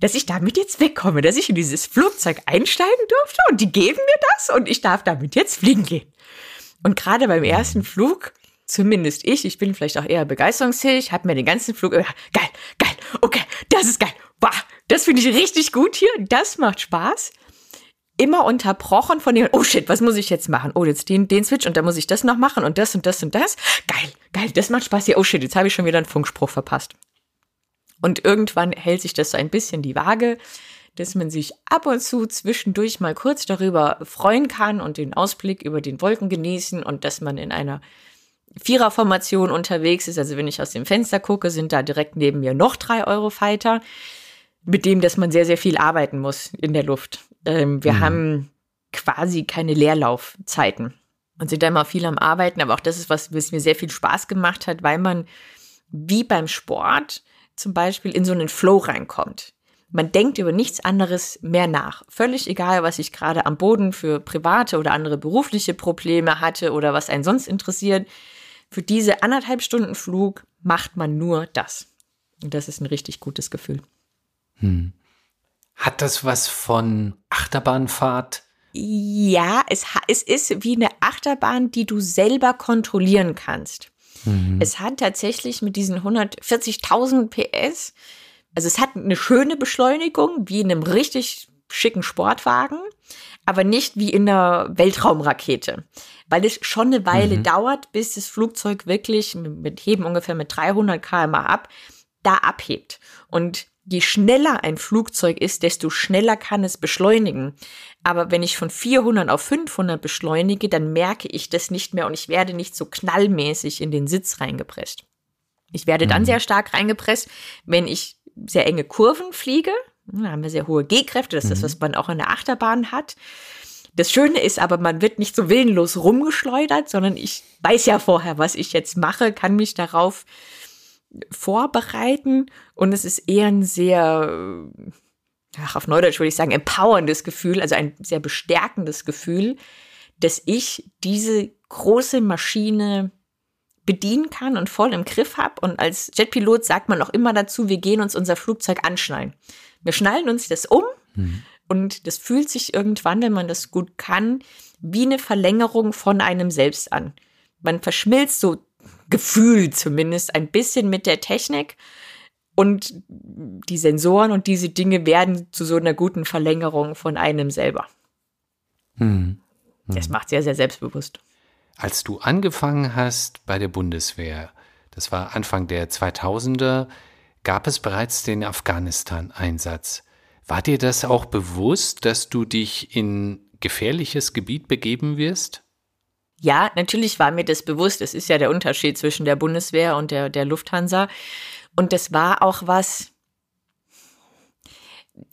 dass ich damit jetzt wegkomme, dass ich in dieses Flugzeug einsteigen durfte und die geben mir das und ich darf damit jetzt fliegen gehen. Und gerade beim ersten Flug zumindest ich, ich bin vielleicht auch eher begeisterungsfähig, habe mir den ganzen Flug, geil, geil, okay, das ist geil, wow, das finde ich richtig gut hier, das macht Spaß. Immer unterbrochen von dem, oh shit, was muss ich jetzt machen? Oh, jetzt den, den Switch und dann muss ich das noch machen und das und das und das. Geil, geil, das macht Spaß hier. Oh shit, jetzt habe ich schon wieder einen Funkspruch verpasst. Und irgendwann hält sich das so ein bisschen die Waage, dass man sich ab und zu zwischendurch mal kurz darüber freuen kann und den Ausblick über den Wolken genießen und dass man in einer Viererformation unterwegs ist. Also wenn ich aus dem Fenster gucke, sind da direkt neben mir noch drei Eurofighter, mit dem, dass man sehr, sehr viel arbeiten muss in der Luft. Ähm, wir mhm. haben quasi keine Leerlaufzeiten und sind da immer viel am Arbeiten. Aber auch das ist was, was mir sehr viel Spaß gemacht hat, weil man wie beim Sport zum Beispiel in so einen Flow reinkommt. Man denkt über nichts anderes mehr nach. Völlig egal, was ich gerade am Boden für private oder andere berufliche Probleme hatte oder was einen sonst interessiert. Für diese anderthalb Stunden Flug macht man nur das. Und das ist ein richtig gutes Gefühl. Hm. Hat das was von Achterbahnfahrt? Ja, es, es ist wie eine Achterbahn, die du selber kontrollieren kannst. Mhm. Es hat tatsächlich mit diesen 140.000 PS, also es hat eine schöne Beschleunigung, wie in einem richtig schicken Sportwagen, aber nicht wie in einer Weltraumrakete, weil es schon eine Weile mhm. dauert, bis das Flugzeug wirklich mit Heben ungefähr mit 300 km ab da abhebt. Und je schneller ein Flugzeug ist, desto schneller kann es beschleunigen. Aber wenn ich von 400 auf 500 beschleunige, dann merke ich das nicht mehr und ich werde nicht so knallmäßig in den Sitz reingepresst. Ich werde dann mhm. sehr stark reingepresst, wenn ich sehr enge Kurven fliege. Da haben wir sehr hohe G-Kräfte. Das ist das, mhm. was man auch in der Achterbahn hat. Das Schöne ist aber, man wird nicht so willenlos rumgeschleudert, sondern ich weiß ja vorher, was ich jetzt mache, kann mich darauf vorbereiten und es ist eher ein sehr, ach, auf Neudeutsch würde ich sagen, empowerndes Gefühl, also ein sehr bestärkendes Gefühl, dass ich diese große Maschine bedienen kann und voll im Griff habe. Und als Jetpilot sagt man auch immer dazu, wir gehen uns unser Flugzeug anschnallen. Wir schnallen uns das um mhm. und das fühlt sich irgendwann, wenn man das gut kann, wie eine Verlängerung von einem selbst an. Man verschmilzt so Gefühl zumindest ein bisschen mit der Technik. Und die Sensoren und diese Dinge werden zu so einer guten Verlängerung von einem selber. Hm. Hm. Das macht sehr, sehr selbstbewusst. Als du angefangen hast bei der Bundeswehr, das war Anfang der 2000er, gab es bereits den Afghanistan-Einsatz. War dir das auch bewusst, dass du dich in gefährliches Gebiet begeben wirst? Ja, natürlich war mir das bewusst. Es ist ja der Unterschied zwischen der Bundeswehr und der, der Lufthansa. Und das war auch was,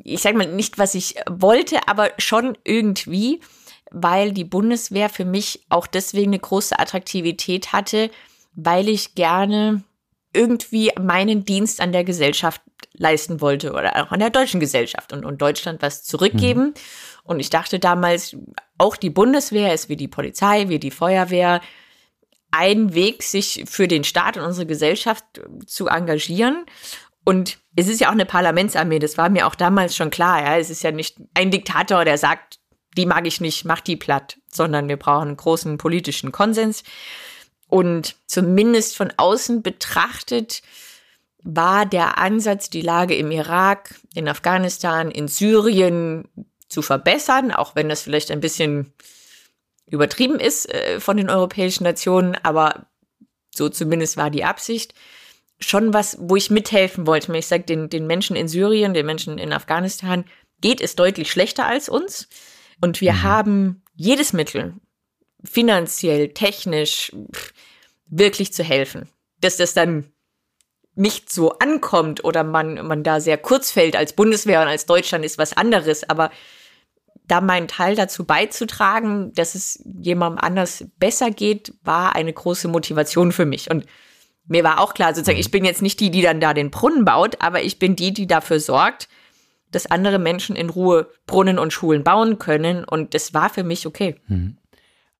ich sage mal nicht, was ich wollte, aber schon irgendwie, weil die Bundeswehr für mich auch deswegen eine große Attraktivität hatte, weil ich gerne irgendwie meinen Dienst an der Gesellschaft leisten wollte oder auch an der deutschen Gesellschaft und, und Deutschland was zurückgeben. Mhm. Und ich dachte damals, auch die Bundeswehr ist wie die Polizei, wie die Feuerwehr, ein Weg, sich für den Staat und unsere Gesellschaft zu engagieren. Und es ist ja auch eine Parlamentsarmee, das war mir auch damals schon klar. Ja, es ist ja nicht ein Diktator, der sagt, die mag ich nicht, mach die platt, sondern wir brauchen einen großen politischen Konsens. Und zumindest von außen betrachtet war der Ansatz, die Lage im Irak, in Afghanistan, in Syrien zu verbessern, auch wenn das vielleicht ein bisschen übertrieben ist äh, von den europäischen Nationen, aber so zumindest war die Absicht. Schon was, wo ich mithelfen wollte. Ich sage, den, den Menschen in Syrien, den Menschen in Afghanistan geht es deutlich schlechter als uns. Und wir mhm. haben jedes Mittel, finanziell, technisch, wirklich zu helfen. Dass das dann nicht so ankommt oder man, man da sehr kurz fällt als Bundeswehr und als Deutschland ist was anderes, aber da meinen Teil dazu beizutragen, dass es jemandem anders besser geht, war eine große Motivation für mich. Und mir war auch klar, sozusagen, ich bin jetzt nicht die, die dann da den Brunnen baut, aber ich bin die, die dafür sorgt, dass andere Menschen in Ruhe Brunnen und Schulen bauen können. Und das war für mich okay. Hm.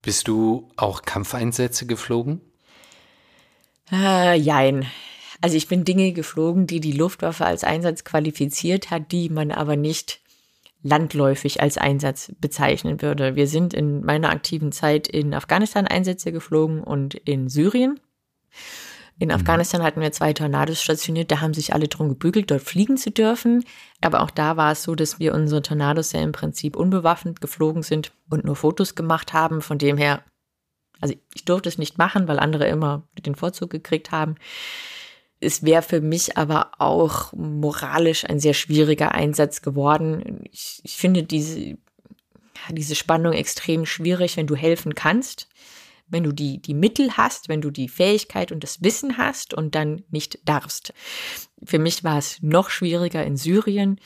Bist du auch Kampfeinsätze geflogen? Äh, jein. Also ich bin Dinge geflogen, die die Luftwaffe als Einsatz qualifiziert hat, die man aber nicht landläufig als Einsatz bezeichnen würde. Wir sind in meiner aktiven Zeit in Afghanistan Einsätze geflogen und in Syrien. In mhm. Afghanistan hatten wir zwei Tornados stationiert, da haben sich alle drum gebügelt, dort fliegen zu dürfen. Aber auch da war es so, dass wir unsere Tornados ja im Prinzip unbewaffnet geflogen sind und nur Fotos gemacht haben. Von dem her, also ich durfte es nicht machen, weil andere immer den Vorzug gekriegt haben. Es wäre für mich aber auch moralisch ein sehr schwieriger Einsatz geworden. Ich, ich finde diese, diese Spannung extrem schwierig, wenn du helfen kannst wenn du die, die Mittel hast, wenn du die Fähigkeit und das Wissen hast und dann nicht darfst. Für mich war es noch schwieriger in Syrien,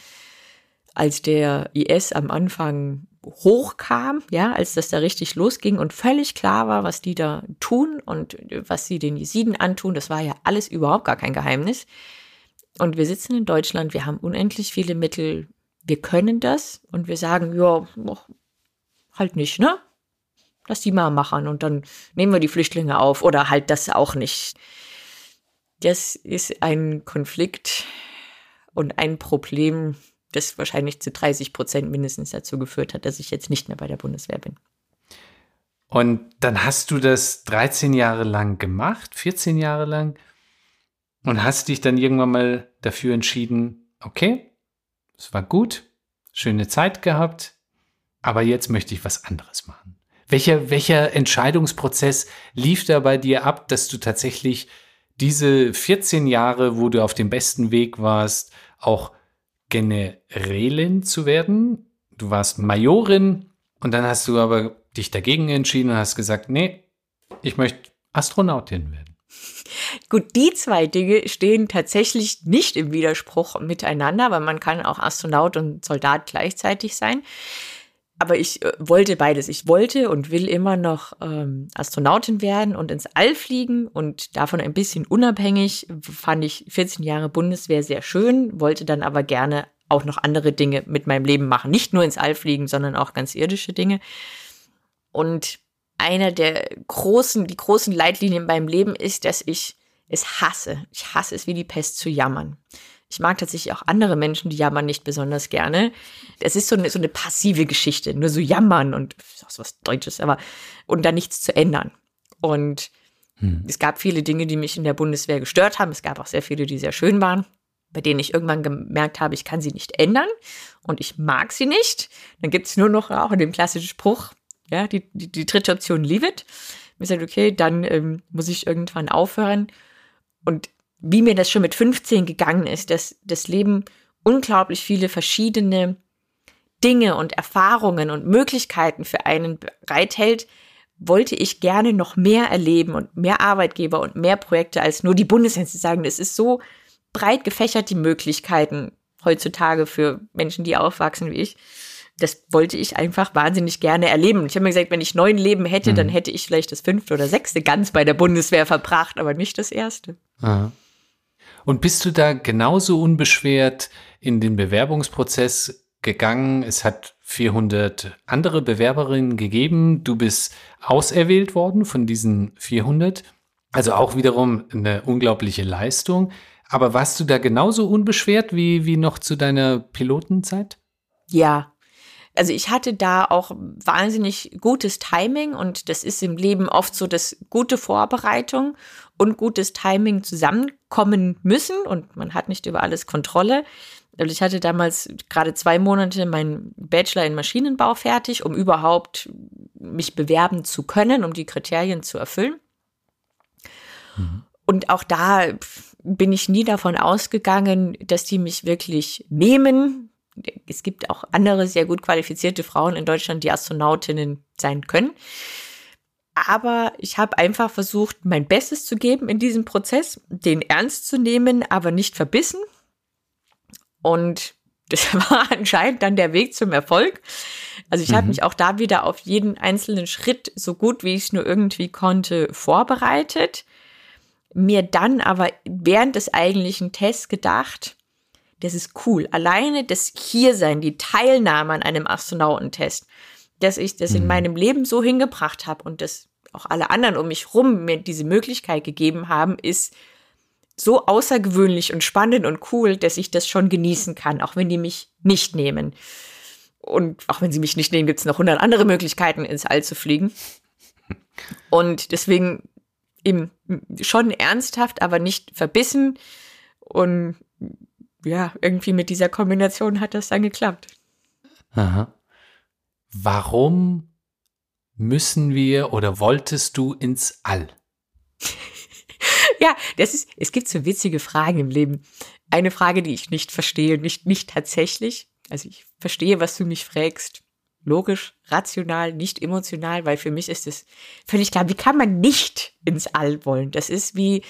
als der IS am Anfang hochkam, ja, als das da richtig losging und völlig klar war, was die da tun und was sie den Jesiden antun. Das war ja alles überhaupt gar kein Geheimnis. Und wir sitzen in Deutschland, wir haben unendlich viele Mittel, wir können das und wir sagen, ja, halt nicht, ne? lass die mal machen und dann nehmen wir die Flüchtlinge auf oder halt das auch nicht. Das ist ein Konflikt und ein Problem, das wahrscheinlich zu 30 Prozent mindestens dazu geführt hat, dass ich jetzt nicht mehr bei der Bundeswehr bin. Und dann hast du das 13 Jahre lang gemacht, 14 Jahre lang und hast dich dann irgendwann mal dafür entschieden, okay, es war gut, schöne Zeit gehabt, aber jetzt möchte ich was anderes machen. Welcher, welcher Entscheidungsprozess lief da bei dir ab, dass du tatsächlich diese 14 Jahre, wo du auf dem besten Weg warst, auch Generälin zu werden? Du warst Majorin und dann hast du aber dich dagegen entschieden und hast gesagt, nee, ich möchte Astronautin werden. Gut, die zwei Dinge stehen tatsächlich nicht im Widerspruch miteinander, weil man kann auch Astronaut und Soldat gleichzeitig sein aber ich äh, wollte beides. Ich wollte und will immer noch ähm, Astronautin werden und ins All fliegen und davon ein bisschen unabhängig fand ich 14 Jahre Bundeswehr sehr schön, wollte dann aber gerne auch noch andere Dinge mit meinem Leben machen. Nicht nur ins All fliegen, sondern auch ganz irdische Dinge. Und einer der großen, die großen Leitlinien beim Leben ist, dass ich es hasse. Ich hasse es wie die Pest zu jammern. Ich mag tatsächlich auch andere Menschen, die jammern nicht besonders gerne. Es ist so eine, so eine passive Geschichte, nur so jammern und auch so was Deutsches, aber und dann nichts zu ändern. Und hm. es gab viele Dinge, die mich in der Bundeswehr gestört haben. Es gab auch sehr viele, die sehr schön waren, bei denen ich irgendwann gemerkt habe, ich kann sie nicht ändern und ich mag sie nicht. Dann gibt es nur noch auch in dem klassischen Spruch, ja, die, die, die dritte Option, leave it. Ich sage, okay, dann ähm, muss ich irgendwann aufhören. Und wie mir das schon mit 15 gegangen ist, dass das Leben unglaublich viele verschiedene Dinge und Erfahrungen und Möglichkeiten für einen bereithält, wollte ich gerne noch mehr erleben und mehr Arbeitgeber und mehr Projekte als nur die Bundeswehr zu sagen. Es ist so breit gefächert, die Möglichkeiten heutzutage für Menschen, die aufwachsen wie ich. Das wollte ich einfach wahnsinnig gerne erleben. Ich habe mir gesagt, wenn ich neun Leben hätte, mhm. dann hätte ich vielleicht das fünfte oder sechste ganz bei der Bundeswehr verbracht, aber nicht das erste. Aha. Und bist du da genauso unbeschwert in den Bewerbungsprozess gegangen? Es hat 400 andere Bewerberinnen gegeben. Du bist auserwählt worden von diesen 400. Also auch wiederum eine unglaubliche Leistung. Aber warst du da genauso unbeschwert wie, wie noch zu deiner Pilotenzeit? Ja, also ich hatte da auch wahnsinnig gutes Timing und das ist im Leben oft so, dass gute Vorbereitung und gutes Timing zusammenkommen müssen und man hat nicht über alles Kontrolle. Also ich hatte damals gerade zwei Monate meinen Bachelor in Maschinenbau fertig, um überhaupt mich bewerben zu können, um die Kriterien zu erfüllen. Mhm. Und auch da bin ich nie davon ausgegangen, dass die mich wirklich nehmen, es gibt auch andere sehr gut qualifizierte Frauen in Deutschland, die Astronautinnen sein können. Aber ich habe einfach versucht, mein Bestes zu geben in diesem Prozess, den ernst zu nehmen, aber nicht verbissen. Und das war anscheinend dann der Weg zum Erfolg. Also ich mhm. habe mich auch da wieder auf jeden einzelnen Schritt so gut wie ich es nur irgendwie konnte vorbereitet. Mir dann aber während des eigentlichen Tests gedacht, das ist cool. Alleine das Hiersein, die Teilnahme an einem Astronautentest, dass ich das in mhm. meinem Leben so hingebracht habe und dass auch alle anderen um mich rum mir diese Möglichkeit gegeben haben, ist so außergewöhnlich und spannend und cool, dass ich das schon genießen kann, auch wenn die mich nicht nehmen. Und auch wenn sie mich nicht nehmen, gibt es noch hundert andere Möglichkeiten, ins All zu fliegen. Und deswegen eben schon ernsthaft, aber nicht verbissen. Und ja, irgendwie mit dieser Kombination hat das dann geklappt. Aha. Warum müssen wir oder wolltest du ins All? ja, das ist, es gibt so witzige Fragen im Leben. Eine Frage, die ich nicht verstehe, nicht, nicht tatsächlich. Also ich verstehe, was du mich fragst. Logisch, rational, nicht emotional, weil für mich ist es völlig klar, wie kann man nicht ins All wollen? Das ist wie,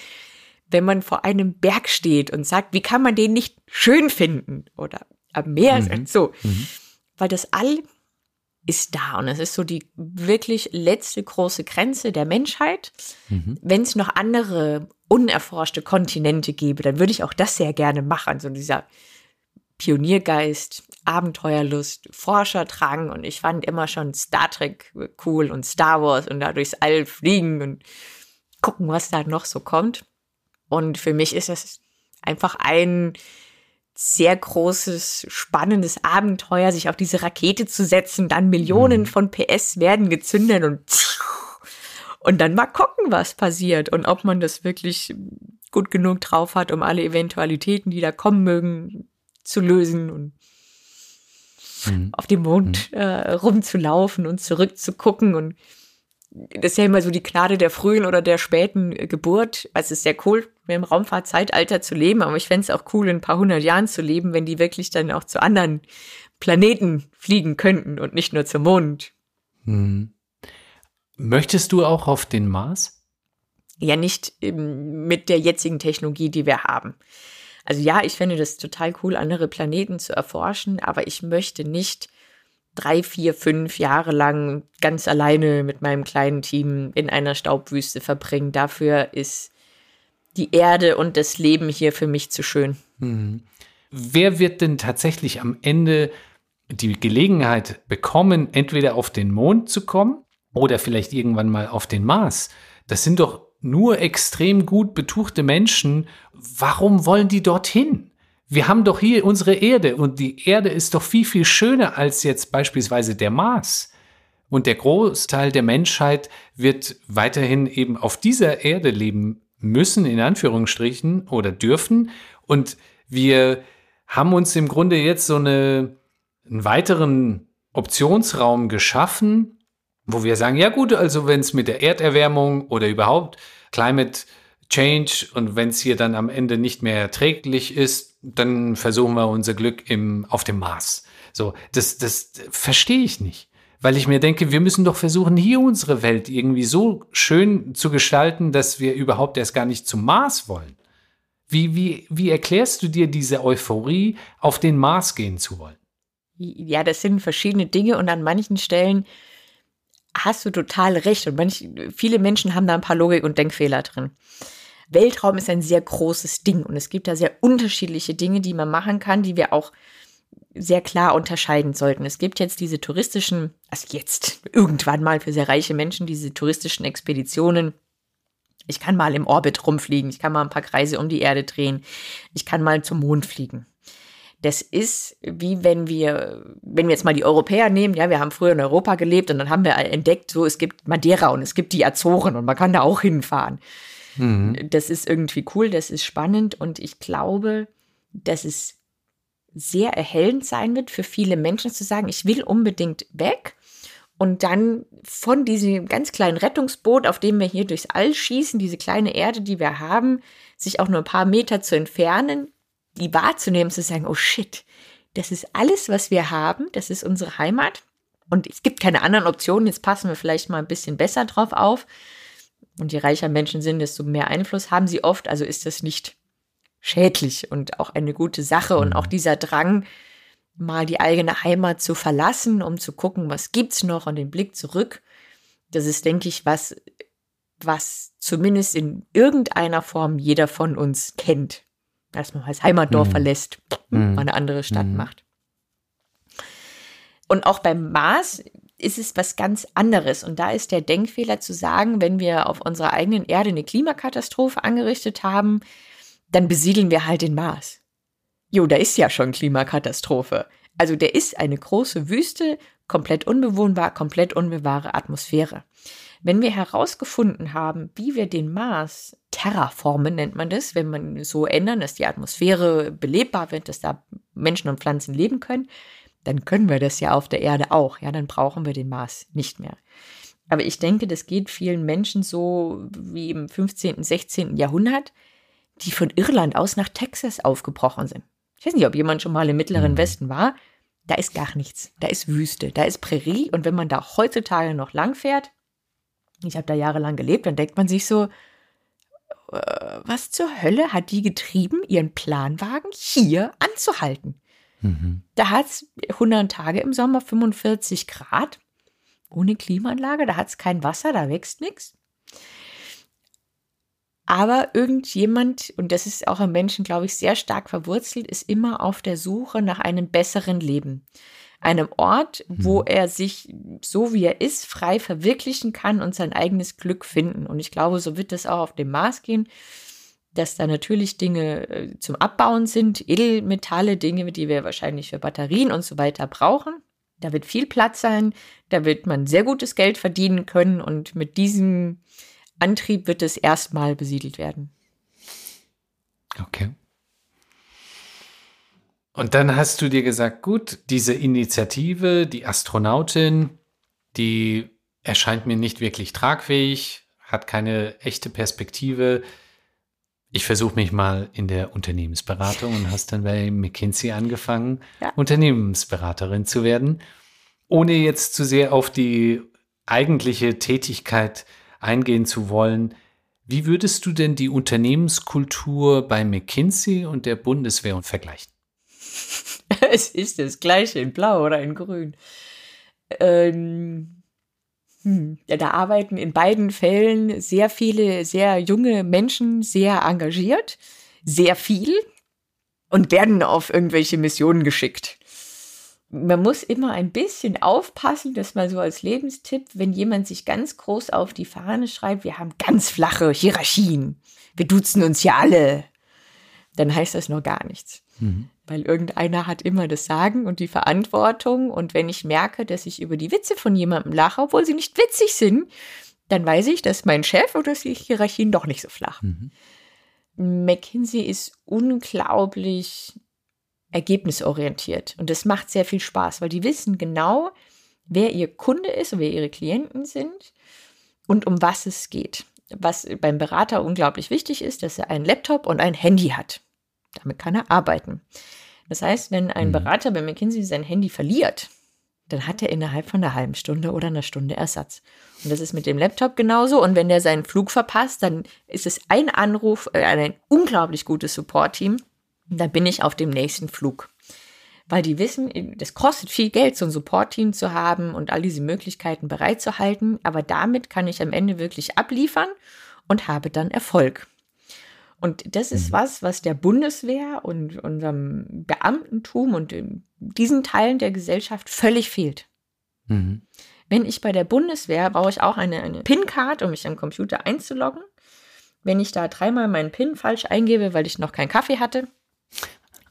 wenn man vor einem Berg steht und sagt, wie kann man den nicht schön finden? Oder am Meer, mhm. so. Mhm. Weil das All ist da und es ist so die wirklich letzte große Grenze der Menschheit. Mhm. Wenn es noch andere unerforschte Kontinente gäbe, dann würde ich auch das sehr gerne machen. So dieser Pioniergeist, Abenteuerlust, Forscherdrang und ich fand immer schon Star Trek cool und Star Wars und da durchs All fliegen und gucken, was da noch so kommt. Und für mich ist das einfach ein sehr großes, spannendes Abenteuer, sich auf diese Rakete zu setzen, dann Millionen mhm. von PS werden gezündet und und dann mal gucken, was passiert und ob man das wirklich gut genug drauf hat, um alle Eventualitäten, die da kommen mögen, zu lösen und mhm. auf dem Mond mhm. äh, rumzulaufen und zurückzugucken und das ist ja immer so die Gnade der frühen oder der späten Geburt. Also es ist sehr cool, im Raumfahrtzeitalter zu leben, aber ich fände es auch cool, in ein paar hundert Jahren zu leben, wenn die wirklich dann auch zu anderen Planeten fliegen könnten und nicht nur zum Mond. Hm. Möchtest du auch auf den Mars? Ja, nicht ähm, mit der jetzigen Technologie, die wir haben. Also ja, ich finde das total cool, andere Planeten zu erforschen, aber ich möchte nicht drei, vier, fünf Jahre lang ganz alleine mit meinem kleinen Team in einer Staubwüste verbringen. Dafür ist die Erde und das Leben hier für mich zu schön. Mhm. Wer wird denn tatsächlich am Ende die Gelegenheit bekommen, entweder auf den Mond zu kommen oder vielleicht irgendwann mal auf den Mars? Das sind doch nur extrem gut betuchte Menschen. Warum wollen die dorthin? Wir haben doch hier unsere Erde und die Erde ist doch viel, viel schöner als jetzt beispielsweise der Mars. Und der Großteil der Menschheit wird weiterhin eben auf dieser Erde leben müssen, in Anführungsstrichen, oder dürfen. Und wir haben uns im Grunde jetzt so eine, einen weiteren Optionsraum geschaffen, wo wir sagen, ja gut, also wenn es mit der Erderwärmung oder überhaupt Climate Change und wenn es hier dann am Ende nicht mehr erträglich ist, dann versuchen wir unser Glück im, auf dem Mars. So, das, das verstehe ich nicht weil ich mir denke, wir müssen doch versuchen, hier unsere Welt irgendwie so schön zu gestalten, dass wir überhaupt erst gar nicht zum Mars wollen. Wie, wie, wie erklärst du dir diese Euphorie, auf den Mars gehen zu wollen? Ja, das sind verschiedene Dinge und an manchen Stellen hast du total recht und manch, viele Menschen haben da ein paar Logik- und Denkfehler drin. Weltraum ist ein sehr großes Ding und es gibt da sehr unterschiedliche Dinge, die man machen kann, die wir auch sehr klar unterscheiden sollten. Es gibt jetzt diese touristischen, also jetzt irgendwann mal für sehr reiche Menschen, diese touristischen Expeditionen. Ich kann mal im Orbit rumfliegen, ich kann mal ein paar Kreise um die Erde drehen, ich kann mal zum Mond fliegen. Das ist wie wenn wir, wenn wir jetzt mal die Europäer nehmen, ja, wir haben früher in Europa gelebt und dann haben wir entdeckt, so es gibt Madeira und es gibt die Azoren und man kann da auch hinfahren. Mhm. Das ist irgendwie cool, das ist spannend und ich glaube, dass es sehr erhellend sein wird für viele Menschen zu sagen, ich will unbedingt weg und dann von diesem ganz kleinen Rettungsboot, auf dem wir hier durchs All schießen, diese kleine Erde, die wir haben, sich auch nur ein paar Meter zu entfernen, die wahrzunehmen, zu sagen, oh shit, das ist alles, was wir haben, das ist unsere Heimat und es gibt keine anderen Optionen, jetzt passen wir vielleicht mal ein bisschen besser drauf auf. Und je reicher Menschen sind, desto mehr Einfluss haben sie oft, also ist das nicht schädlich und auch eine gute Sache. Und auch mhm. dieser Drang, mal die eigene Heimat zu verlassen, um zu gucken, was gibt's noch und den Blick zurück. Das ist, denke ich, was, was zumindest in irgendeiner Form jeder von uns kennt. Dass man als Heimatdorf mhm. verlässt, mhm. mal eine andere Stadt mhm. macht. Und auch beim Mars ist es was ganz anderes. Und da ist der Denkfehler zu sagen, wenn wir auf unserer eigenen Erde eine Klimakatastrophe angerichtet haben, dann besiedeln wir halt den Mars. Jo, da ist ja schon Klimakatastrophe. Also der ist eine große Wüste, komplett unbewohnbar, komplett unbewahre Atmosphäre. Wenn wir herausgefunden haben, wie wir den Mars terraformen, nennt man das, wenn man so ändern, dass die Atmosphäre belebbar wird, dass da Menschen und Pflanzen leben können, dann können wir das ja auf der Erde auch. Ja, dann brauchen wir den Mars nicht mehr. Aber ich denke, das geht vielen Menschen so wie im 15., 16. Jahrhundert, die von Irland aus nach Texas aufgebrochen sind. Ich weiß nicht, ob jemand schon mal im Mittleren mhm. Westen war. Da ist gar nichts. Da ist Wüste, da ist Prärie. Und wenn man da heutzutage noch lang fährt, ich habe da jahrelang gelebt, dann denkt man sich so, äh, was zur Hölle hat die getrieben, ihren Planwagen hier anzuhalten? Mhm. Da hat es 100 Tage im Sommer 45 Grad, ohne Klimaanlage, da hat es kein Wasser, da wächst nichts. Aber irgendjemand, und das ist auch im Menschen, glaube ich, sehr stark verwurzelt, ist immer auf der Suche nach einem besseren Leben einem Ort, wo mhm. er sich so wie er ist frei verwirklichen kann und sein eigenes Glück finden. Und ich glaube, so wird es auch auf dem Mars gehen, dass da natürlich Dinge äh, zum Abbauen sind, Edelmetalle, Dinge, die wir wahrscheinlich für Batterien und so weiter brauchen. Da wird viel Platz sein, da wird man sehr gutes Geld verdienen können und mit diesem Antrieb wird es erstmal besiedelt werden. Okay. Und dann hast du dir gesagt, gut, diese Initiative, die Astronautin, die erscheint mir nicht wirklich tragfähig, hat keine echte Perspektive. Ich versuche mich mal in der Unternehmensberatung und hast dann bei McKinsey angefangen, ja. Unternehmensberaterin zu werden, ohne jetzt zu sehr auf die eigentliche Tätigkeit eingehen zu wollen. Wie würdest du denn die Unternehmenskultur bei McKinsey und der Bundeswehr vergleichen? es ist das gleiche in Blau oder in Grün. Ähm, hm, da arbeiten in beiden Fällen sehr viele, sehr junge Menschen sehr engagiert, sehr viel und werden auf irgendwelche Missionen geschickt. Man muss immer ein bisschen aufpassen, dass man so als Lebenstipp, wenn jemand sich ganz groß auf die Fahne schreibt, wir haben ganz flache Hierarchien, wir duzen uns ja alle, dann heißt das noch gar nichts. Mhm weil irgendeiner hat immer das Sagen und die Verantwortung. Und wenn ich merke, dass ich über die Witze von jemandem lache, obwohl sie nicht witzig sind, dann weiß ich, dass mein Chef oder die Hierarchien doch nicht so flach. Mhm. McKinsey ist unglaublich ergebnisorientiert und das macht sehr viel Spaß, weil die wissen genau, wer ihr Kunde ist und wer ihre Klienten sind und um was es geht. Was beim Berater unglaublich wichtig ist, dass er einen Laptop und ein Handy hat. Damit kann er arbeiten. Das heißt, wenn ein mhm. Berater bei McKinsey sein Handy verliert, dann hat er innerhalb von einer halben Stunde oder einer Stunde Ersatz. Und das ist mit dem Laptop genauso. Und wenn der seinen Flug verpasst, dann ist es ein Anruf, äh, ein unglaublich gutes Support-Team. Da bin ich auf dem nächsten Flug. Weil die wissen, das kostet viel Geld, so ein Support-Team zu haben und all diese Möglichkeiten bereitzuhalten. Aber damit kann ich am Ende wirklich abliefern und habe dann Erfolg. Und das ist mhm. was, was der Bundeswehr und unserem Beamtentum und diesen Teilen der Gesellschaft völlig fehlt. Mhm. Wenn ich bei der Bundeswehr brauche ich auch eine, eine PIN-Card, um mich am Computer einzuloggen. Wenn ich da dreimal meinen PIN falsch eingebe, weil ich noch keinen Kaffee hatte,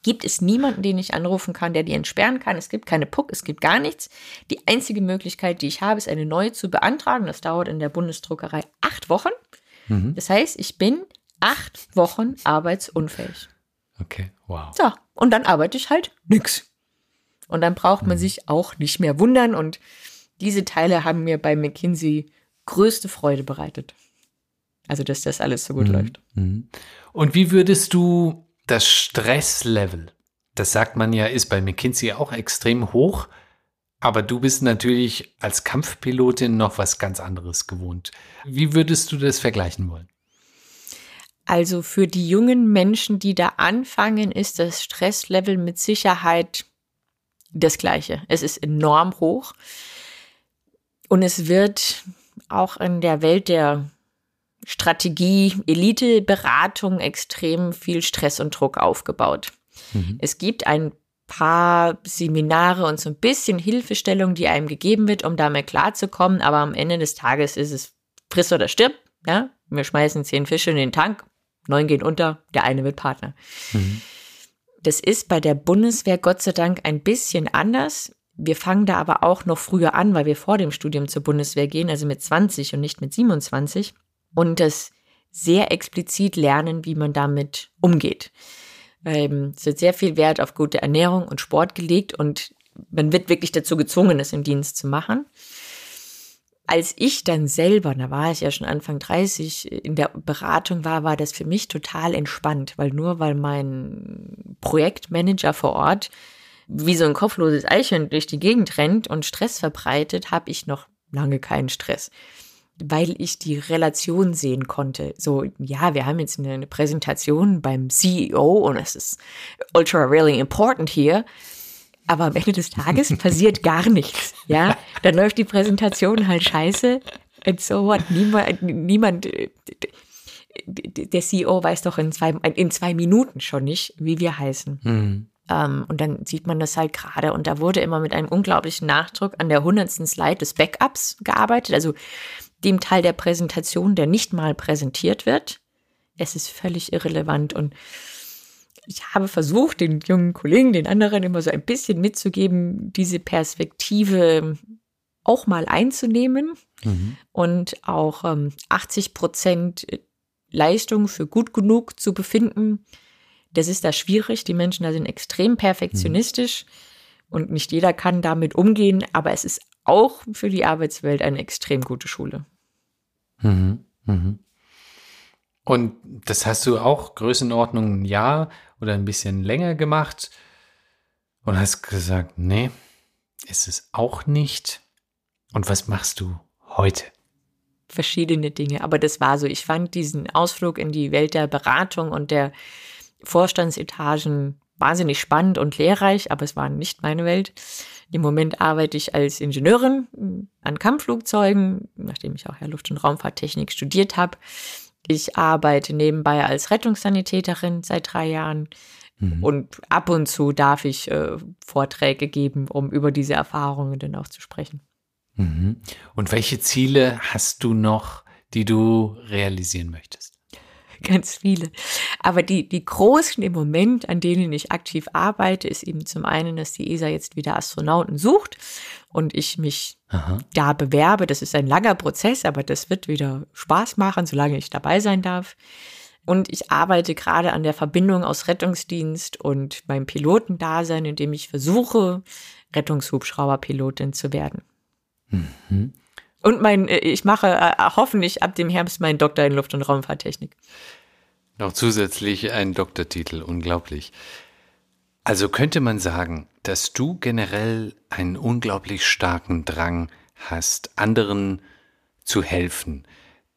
gibt es niemanden, den ich anrufen kann, der die entsperren kann. Es gibt keine PUC, es gibt gar nichts. Die einzige Möglichkeit, die ich habe, ist eine neue zu beantragen. Das dauert in der Bundesdruckerei acht Wochen. Mhm. Das heißt, ich bin acht Wochen arbeitsunfähig. Okay, wow. So, und dann arbeite ich halt nix. Und dann braucht man mhm. sich auch nicht mehr wundern. Und diese Teile haben mir bei McKinsey größte Freude bereitet. Also, dass das alles so gut mhm. läuft. Mhm. Und wie würdest du das Stresslevel, das sagt man ja, ist bei McKinsey auch extrem hoch, aber du bist natürlich als Kampfpilotin noch was ganz anderes gewohnt. Wie würdest du das vergleichen wollen? Also für die jungen Menschen, die da anfangen, ist das Stresslevel mit Sicherheit das gleiche. Es ist enorm hoch. Und es wird auch in der Welt der Strategie, Elite-Beratung extrem viel Stress und Druck aufgebaut. Mhm. Es gibt ein paar Seminare und so ein bisschen Hilfestellung, die einem gegeben wird, um damit klarzukommen. Aber am Ende des Tages ist es friss oder stirb. Ja? Wir schmeißen zehn Fische in den Tank neun gehen unter, der eine wird Partner. Mhm. Das ist bei der Bundeswehr Gott sei Dank ein bisschen anders. Wir fangen da aber auch noch früher an, weil wir vor dem Studium zur Bundeswehr gehen, also mit 20 und nicht mit 27. Und das sehr explizit lernen, wie man damit umgeht. Ähm, es wird sehr viel Wert auf gute Ernährung und Sport gelegt und man wird wirklich dazu gezwungen, es im Dienst zu machen. Als ich dann selber, da war ich ja schon Anfang 30, in der Beratung war, war das für mich total entspannt, weil nur weil mein Projektmanager vor Ort wie so ein kopfloses Eichhörnchen durch die Gegend rennt und Stress verbreitet, habe ich noch lange keinen Stress weil ich die Relation sehen konnte. So, ja, wir haben jetzt eine Präsentation beim CEO und es ist ultra really important hier. Aber am Ende des Tages passiert gar nichts. Ja, dann läuft die Präsentation halt scheiße. And so what? Niemand, niemand, der CEO weiß doch in zwei, in zwei Minuten schon nicht, wie wir heißen. Mhm. Um, und dann sieht man das halt gerade. Und da wurde immer mit einem unglaublichen Nachdruck an der hundertsten Slide des Backups gearbeitet. Also dem Teil der Präsentation, der nicht mal präsentiert wird. Es ist völlig irrelevant und ich habe versucht, den jungen Kollegen, den anderen immer so ein bisschen mitzugeben, diese Perspektive auch mal einzunehmen mhm. und auch ähm, 80 Prozent Leistung für gut genug zu befinden. Das ist da schwierig. Die Menschen da sind extrem perfektionistisch mhm. und nicht jeder kann damit umgehen, aber es ist auch für die Arbeitswelt eine extrem gute Schule. Mhm. Mhm. Und das hast du auch Größenordnung ein Jahr oder ein bisschen länger gemacht und hast gesagt, nee, ist es auch nicht. Und was machst du heute? Verschiedene Dinge, aber das war so. Ich fand diesen Ausflug in die Welt der Beratung und der Vorstandsetagen wahnsinnig spannend und lehrreich, aber es war nicht meine Welt. Im Moment arbeite ich als Ingenieurin an Kampfflugzeugen, nachdem ich auch ja Luft- und Raumfahrttechnik studiert habe. Ich arbeite nebenbei als Rettungssanitäterin seit drei Jahren. Mhm. Und ab und zu darf ich äh, Vorträge geben, um über diese Erfahrungen dann auch zu sprechen. Mhm. Und welche Ziele hast du noch, die du realisieren möchtest? ganz viele. Aber die, die großen im Moment, an denen ich aktiv arbeite, ist eben zum einen, dass die ESA jetzt wieder Astronauten sucht und ich mich Aha. da bewerbe. Das ist ein langer Prozess, aber das wird wieder Spaß machen, solange ich dabei sein darf. Und ich arbeite gerade an der Verbindung aus Rettungsdienst und meinem Pilotendasein, indem ich versuche, Rettungshubschrauberpilotin zu werden. Mhm. Und mein, äh, ich mache äh, hoffentlich ab dem Herbst meinen Doktor in Luft- und Raumfahrttechnik. Noch zusätzlich ein Doktortitel, unglaublich. Also könnte man sagen, dass du generell einen unglaublich starken Drang hast, anderen zu helfen,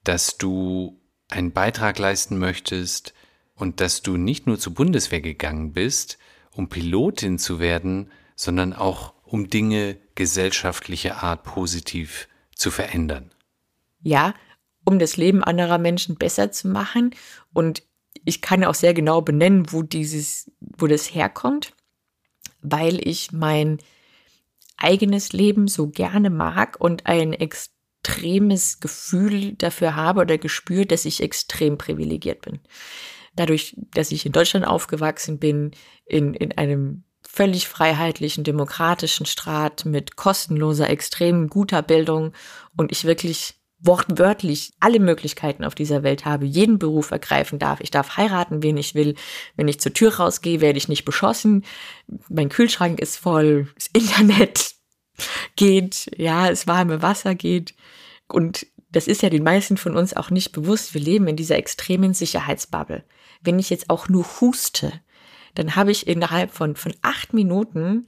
dass du einen Beitrag leisten möchtest und dass du nicht nur zur Bundeswehr gegangen bist, um Pilotin zu werden, sondern auch um Dinge gesellschaftlicher Art positiv zu verändern. Ja, um das Leben anderer Menschen besser zu machen. Und ich kann auch sehr genau benennen, wo dieses, wo das herkommt, weil ich mein eigenes Leben so gerne mag und ein extremes Gefühl dafür habe oder gespürt, dass ich extrem privilegiert bin. Dadurch, dass ich in Deutschland aufgewachsen bin, in, in einem völlig freiheitlichen, demokratischen Staat mit kostenloser, extrem guter Bildung und ich wirklich wortwörtlich alle Möglichkeiten auf dieser Welt habe, jeden Beruf ergreifen darf. Ich darf heiraten, wen ich will. Wenn ich zur Tür rausgehe, werde ich nicht beschossen. Mein Kühlschrank ist voll. Das Internet geht. Ja, das warme Wasser geht. Und das ist ja den meisten von uns auch nicht bewusst. Wir leben in dieser extremen Sicherheitsbubble. Wenn ich jetzt auch nur huste, dann habe ich innerhalb von, von acht Minuten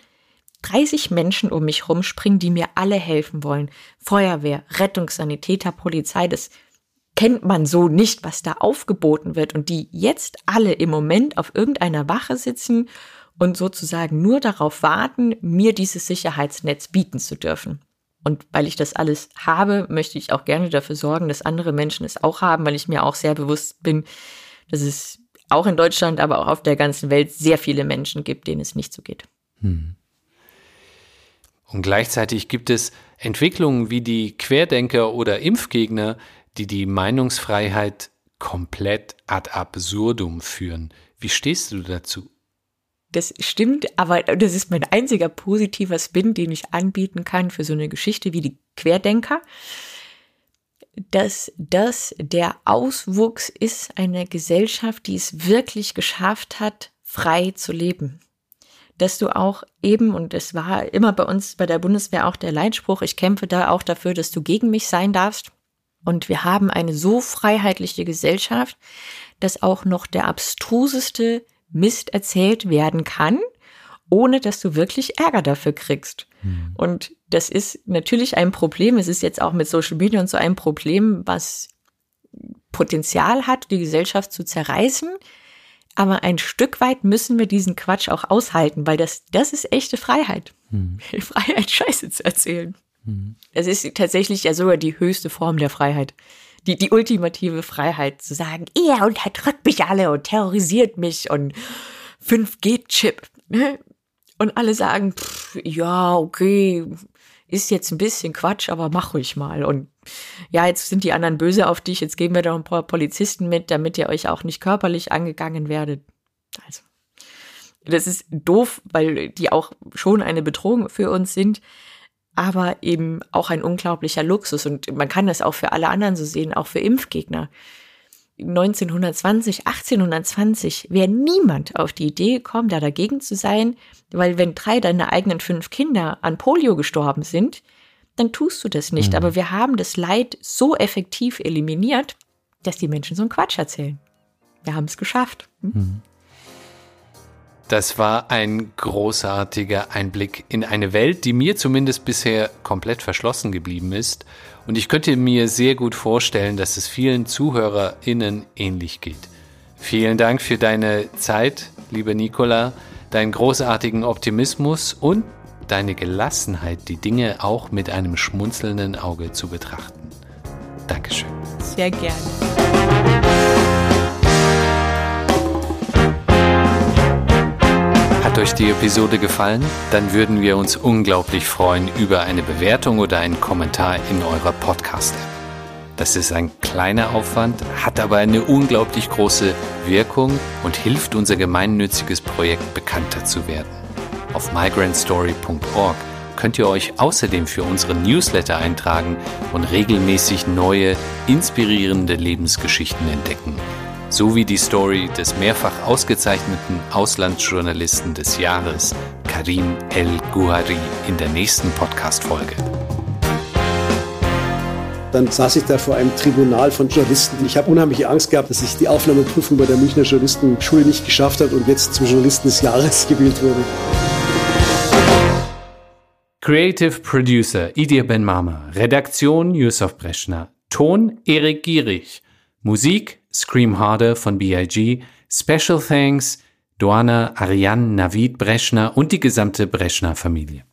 30 Menschen um mich rumspringen, die mir alle helfen wollen. Feuerwehr, Rettungssanitäter, Polizei, das kennt man so nicht, was da aufgeboten wird und die jetzt alle im Moment auf irgendeiner Wache sitzen und sozusagen nur darauf warten, mir dieses Sicherheitsnetz bieten zu dürfen. Und weil ich das alles habe, möchte ich auch gerne dafür sorgen, dass andere Menschen es auch haben, weil ich mir auch sehr bewusst bin, dass es auch in Deutschland, aber auch auf der ganzen Welt sehr viele Menschen gibt, denen es nicht so geht. Hm. Und gleichzeitig gibt es Entwicklungen wie die Querdenker oder Impfgegner, die die Meinungsfreiheit komplett ad absurdum führen. Wie stehst du dazu? das stimmt, aber das ist mein einziger positiver Spin, den ich anbieten kann für so eine Geschichte wie die Querdenker, dass das der Auswuchs ist einer Gesellschaft, die es wirklich geschafft hat, frei zu leben. Dass du auch eben, und es war immer bei uns bei der Bundeswehr auch der Leitspruch, ich kämpfe da auch dafür, dass du gegen mich sein darfst. Und wir haben eine so freiheitliche Gesellschaft, dass auch noch der abstruseste Mist erzählt werden kann, ohne dass du wirklich Ärger dafür kriegst. Mhm. Und das ist natürlich ein Problem. Es ist jetzt auch mit Social Media und so ein Problem, was Potenzial hat, die Gesellschaft zu zerreißen. Aber ein Stück weit müssen wir diesen Quatsch auch aushalten, weil das, das ist echte Freiheit. Mhm. Freiheit, Scheiße zu erzählen. Mhm. Das ist tatsächlich ja sogar die höchste Form der Freiheit. Die, die ultimative Freiheit zu sagen, ihr unterdrückt mich alle und terrorisiert mich und 5G-Chip. Ne? Und alle sagen, pff, ja, okay, ist jetzt ein bisschen Quatsch, aber mach ruhig mal. Und ja, jetzt sind die anderen böse auf dich, jetzt geben wir da ein paar Polizisten mit, damit ihr euch auch nicht körperlich angegangen werdet. Also, das ist doof, weil die auch schon eine Bedrohung für uns sind, aber eben auch ein unglaublicher Luxus. Und man kann das auch für alle anderen so sehen, auch für Impfgegner. 1920, 1820 wäre niemand auf die Idee gekommen, da dagegen zu sein, weil wenn drei deiner eigenen fünf Kinder an Polio gestorben sind, dann tust du das nicht. Mhm. Aber wir haben das Leid so effektiv eliminiert, dass die Menschen so einen Quatsch erzählen. Wir haben es geschafft. Hm? Mhm. Das war ein großartiger Einblick in eine Welt, die mir zumindest bisher komplett verschlossen geblieben ist. Und ich könnte mir sehr gut vorstellen, dass es vielen ZuhörerInnen ähnlich geht. Vielen Dank für deine Zeit, liebe Nicola, deinen großartigen Optimismus und deine Gelassenheit, die Dinge auch mit einem schmunzelnden Auge zu betrachten. Dankeschön. Sehr gerne. Hat euch die Episode gefallen? Dann würden wir uns unglaublich freuen über eine Bewertung oder einen Kommentar in eurer Podcast-App. Das ist ein kleiner Aufwand, hat aber eine unglaublich große Wirkung und hilft unser gemeinnütziges Projekt bekannter zu werden. Auf migrantstory.org könnt ihr euch außerdem für unsere Newsletter eintragen und regelmäßig neue, inspirierende Lebensgeschichten entdecken sowie die Story des mehrfach ausgezeichneten Auslandsjournalisten des Jahres, Karim El-Guhari, in der nächsten Podcast-Folge. Dann saß ich da vor einem Tribunal von Journalisten. Ich habe unheimliche Angst gehabt, dass ich die Aufnahmeprüfung bei der Münchner Journalistenschule nicht geschafft habe und jetzt zum Journalisten des Jahres gewählt wurde. Creative Producer Idir Ben Mama, Redaktion Yusuf Breschner, Ton Erik Gierig, Musik Scream Harder von BIG, Special Thanks, Doana Ariane Navid Breschner und die gesamte Breschner Familie.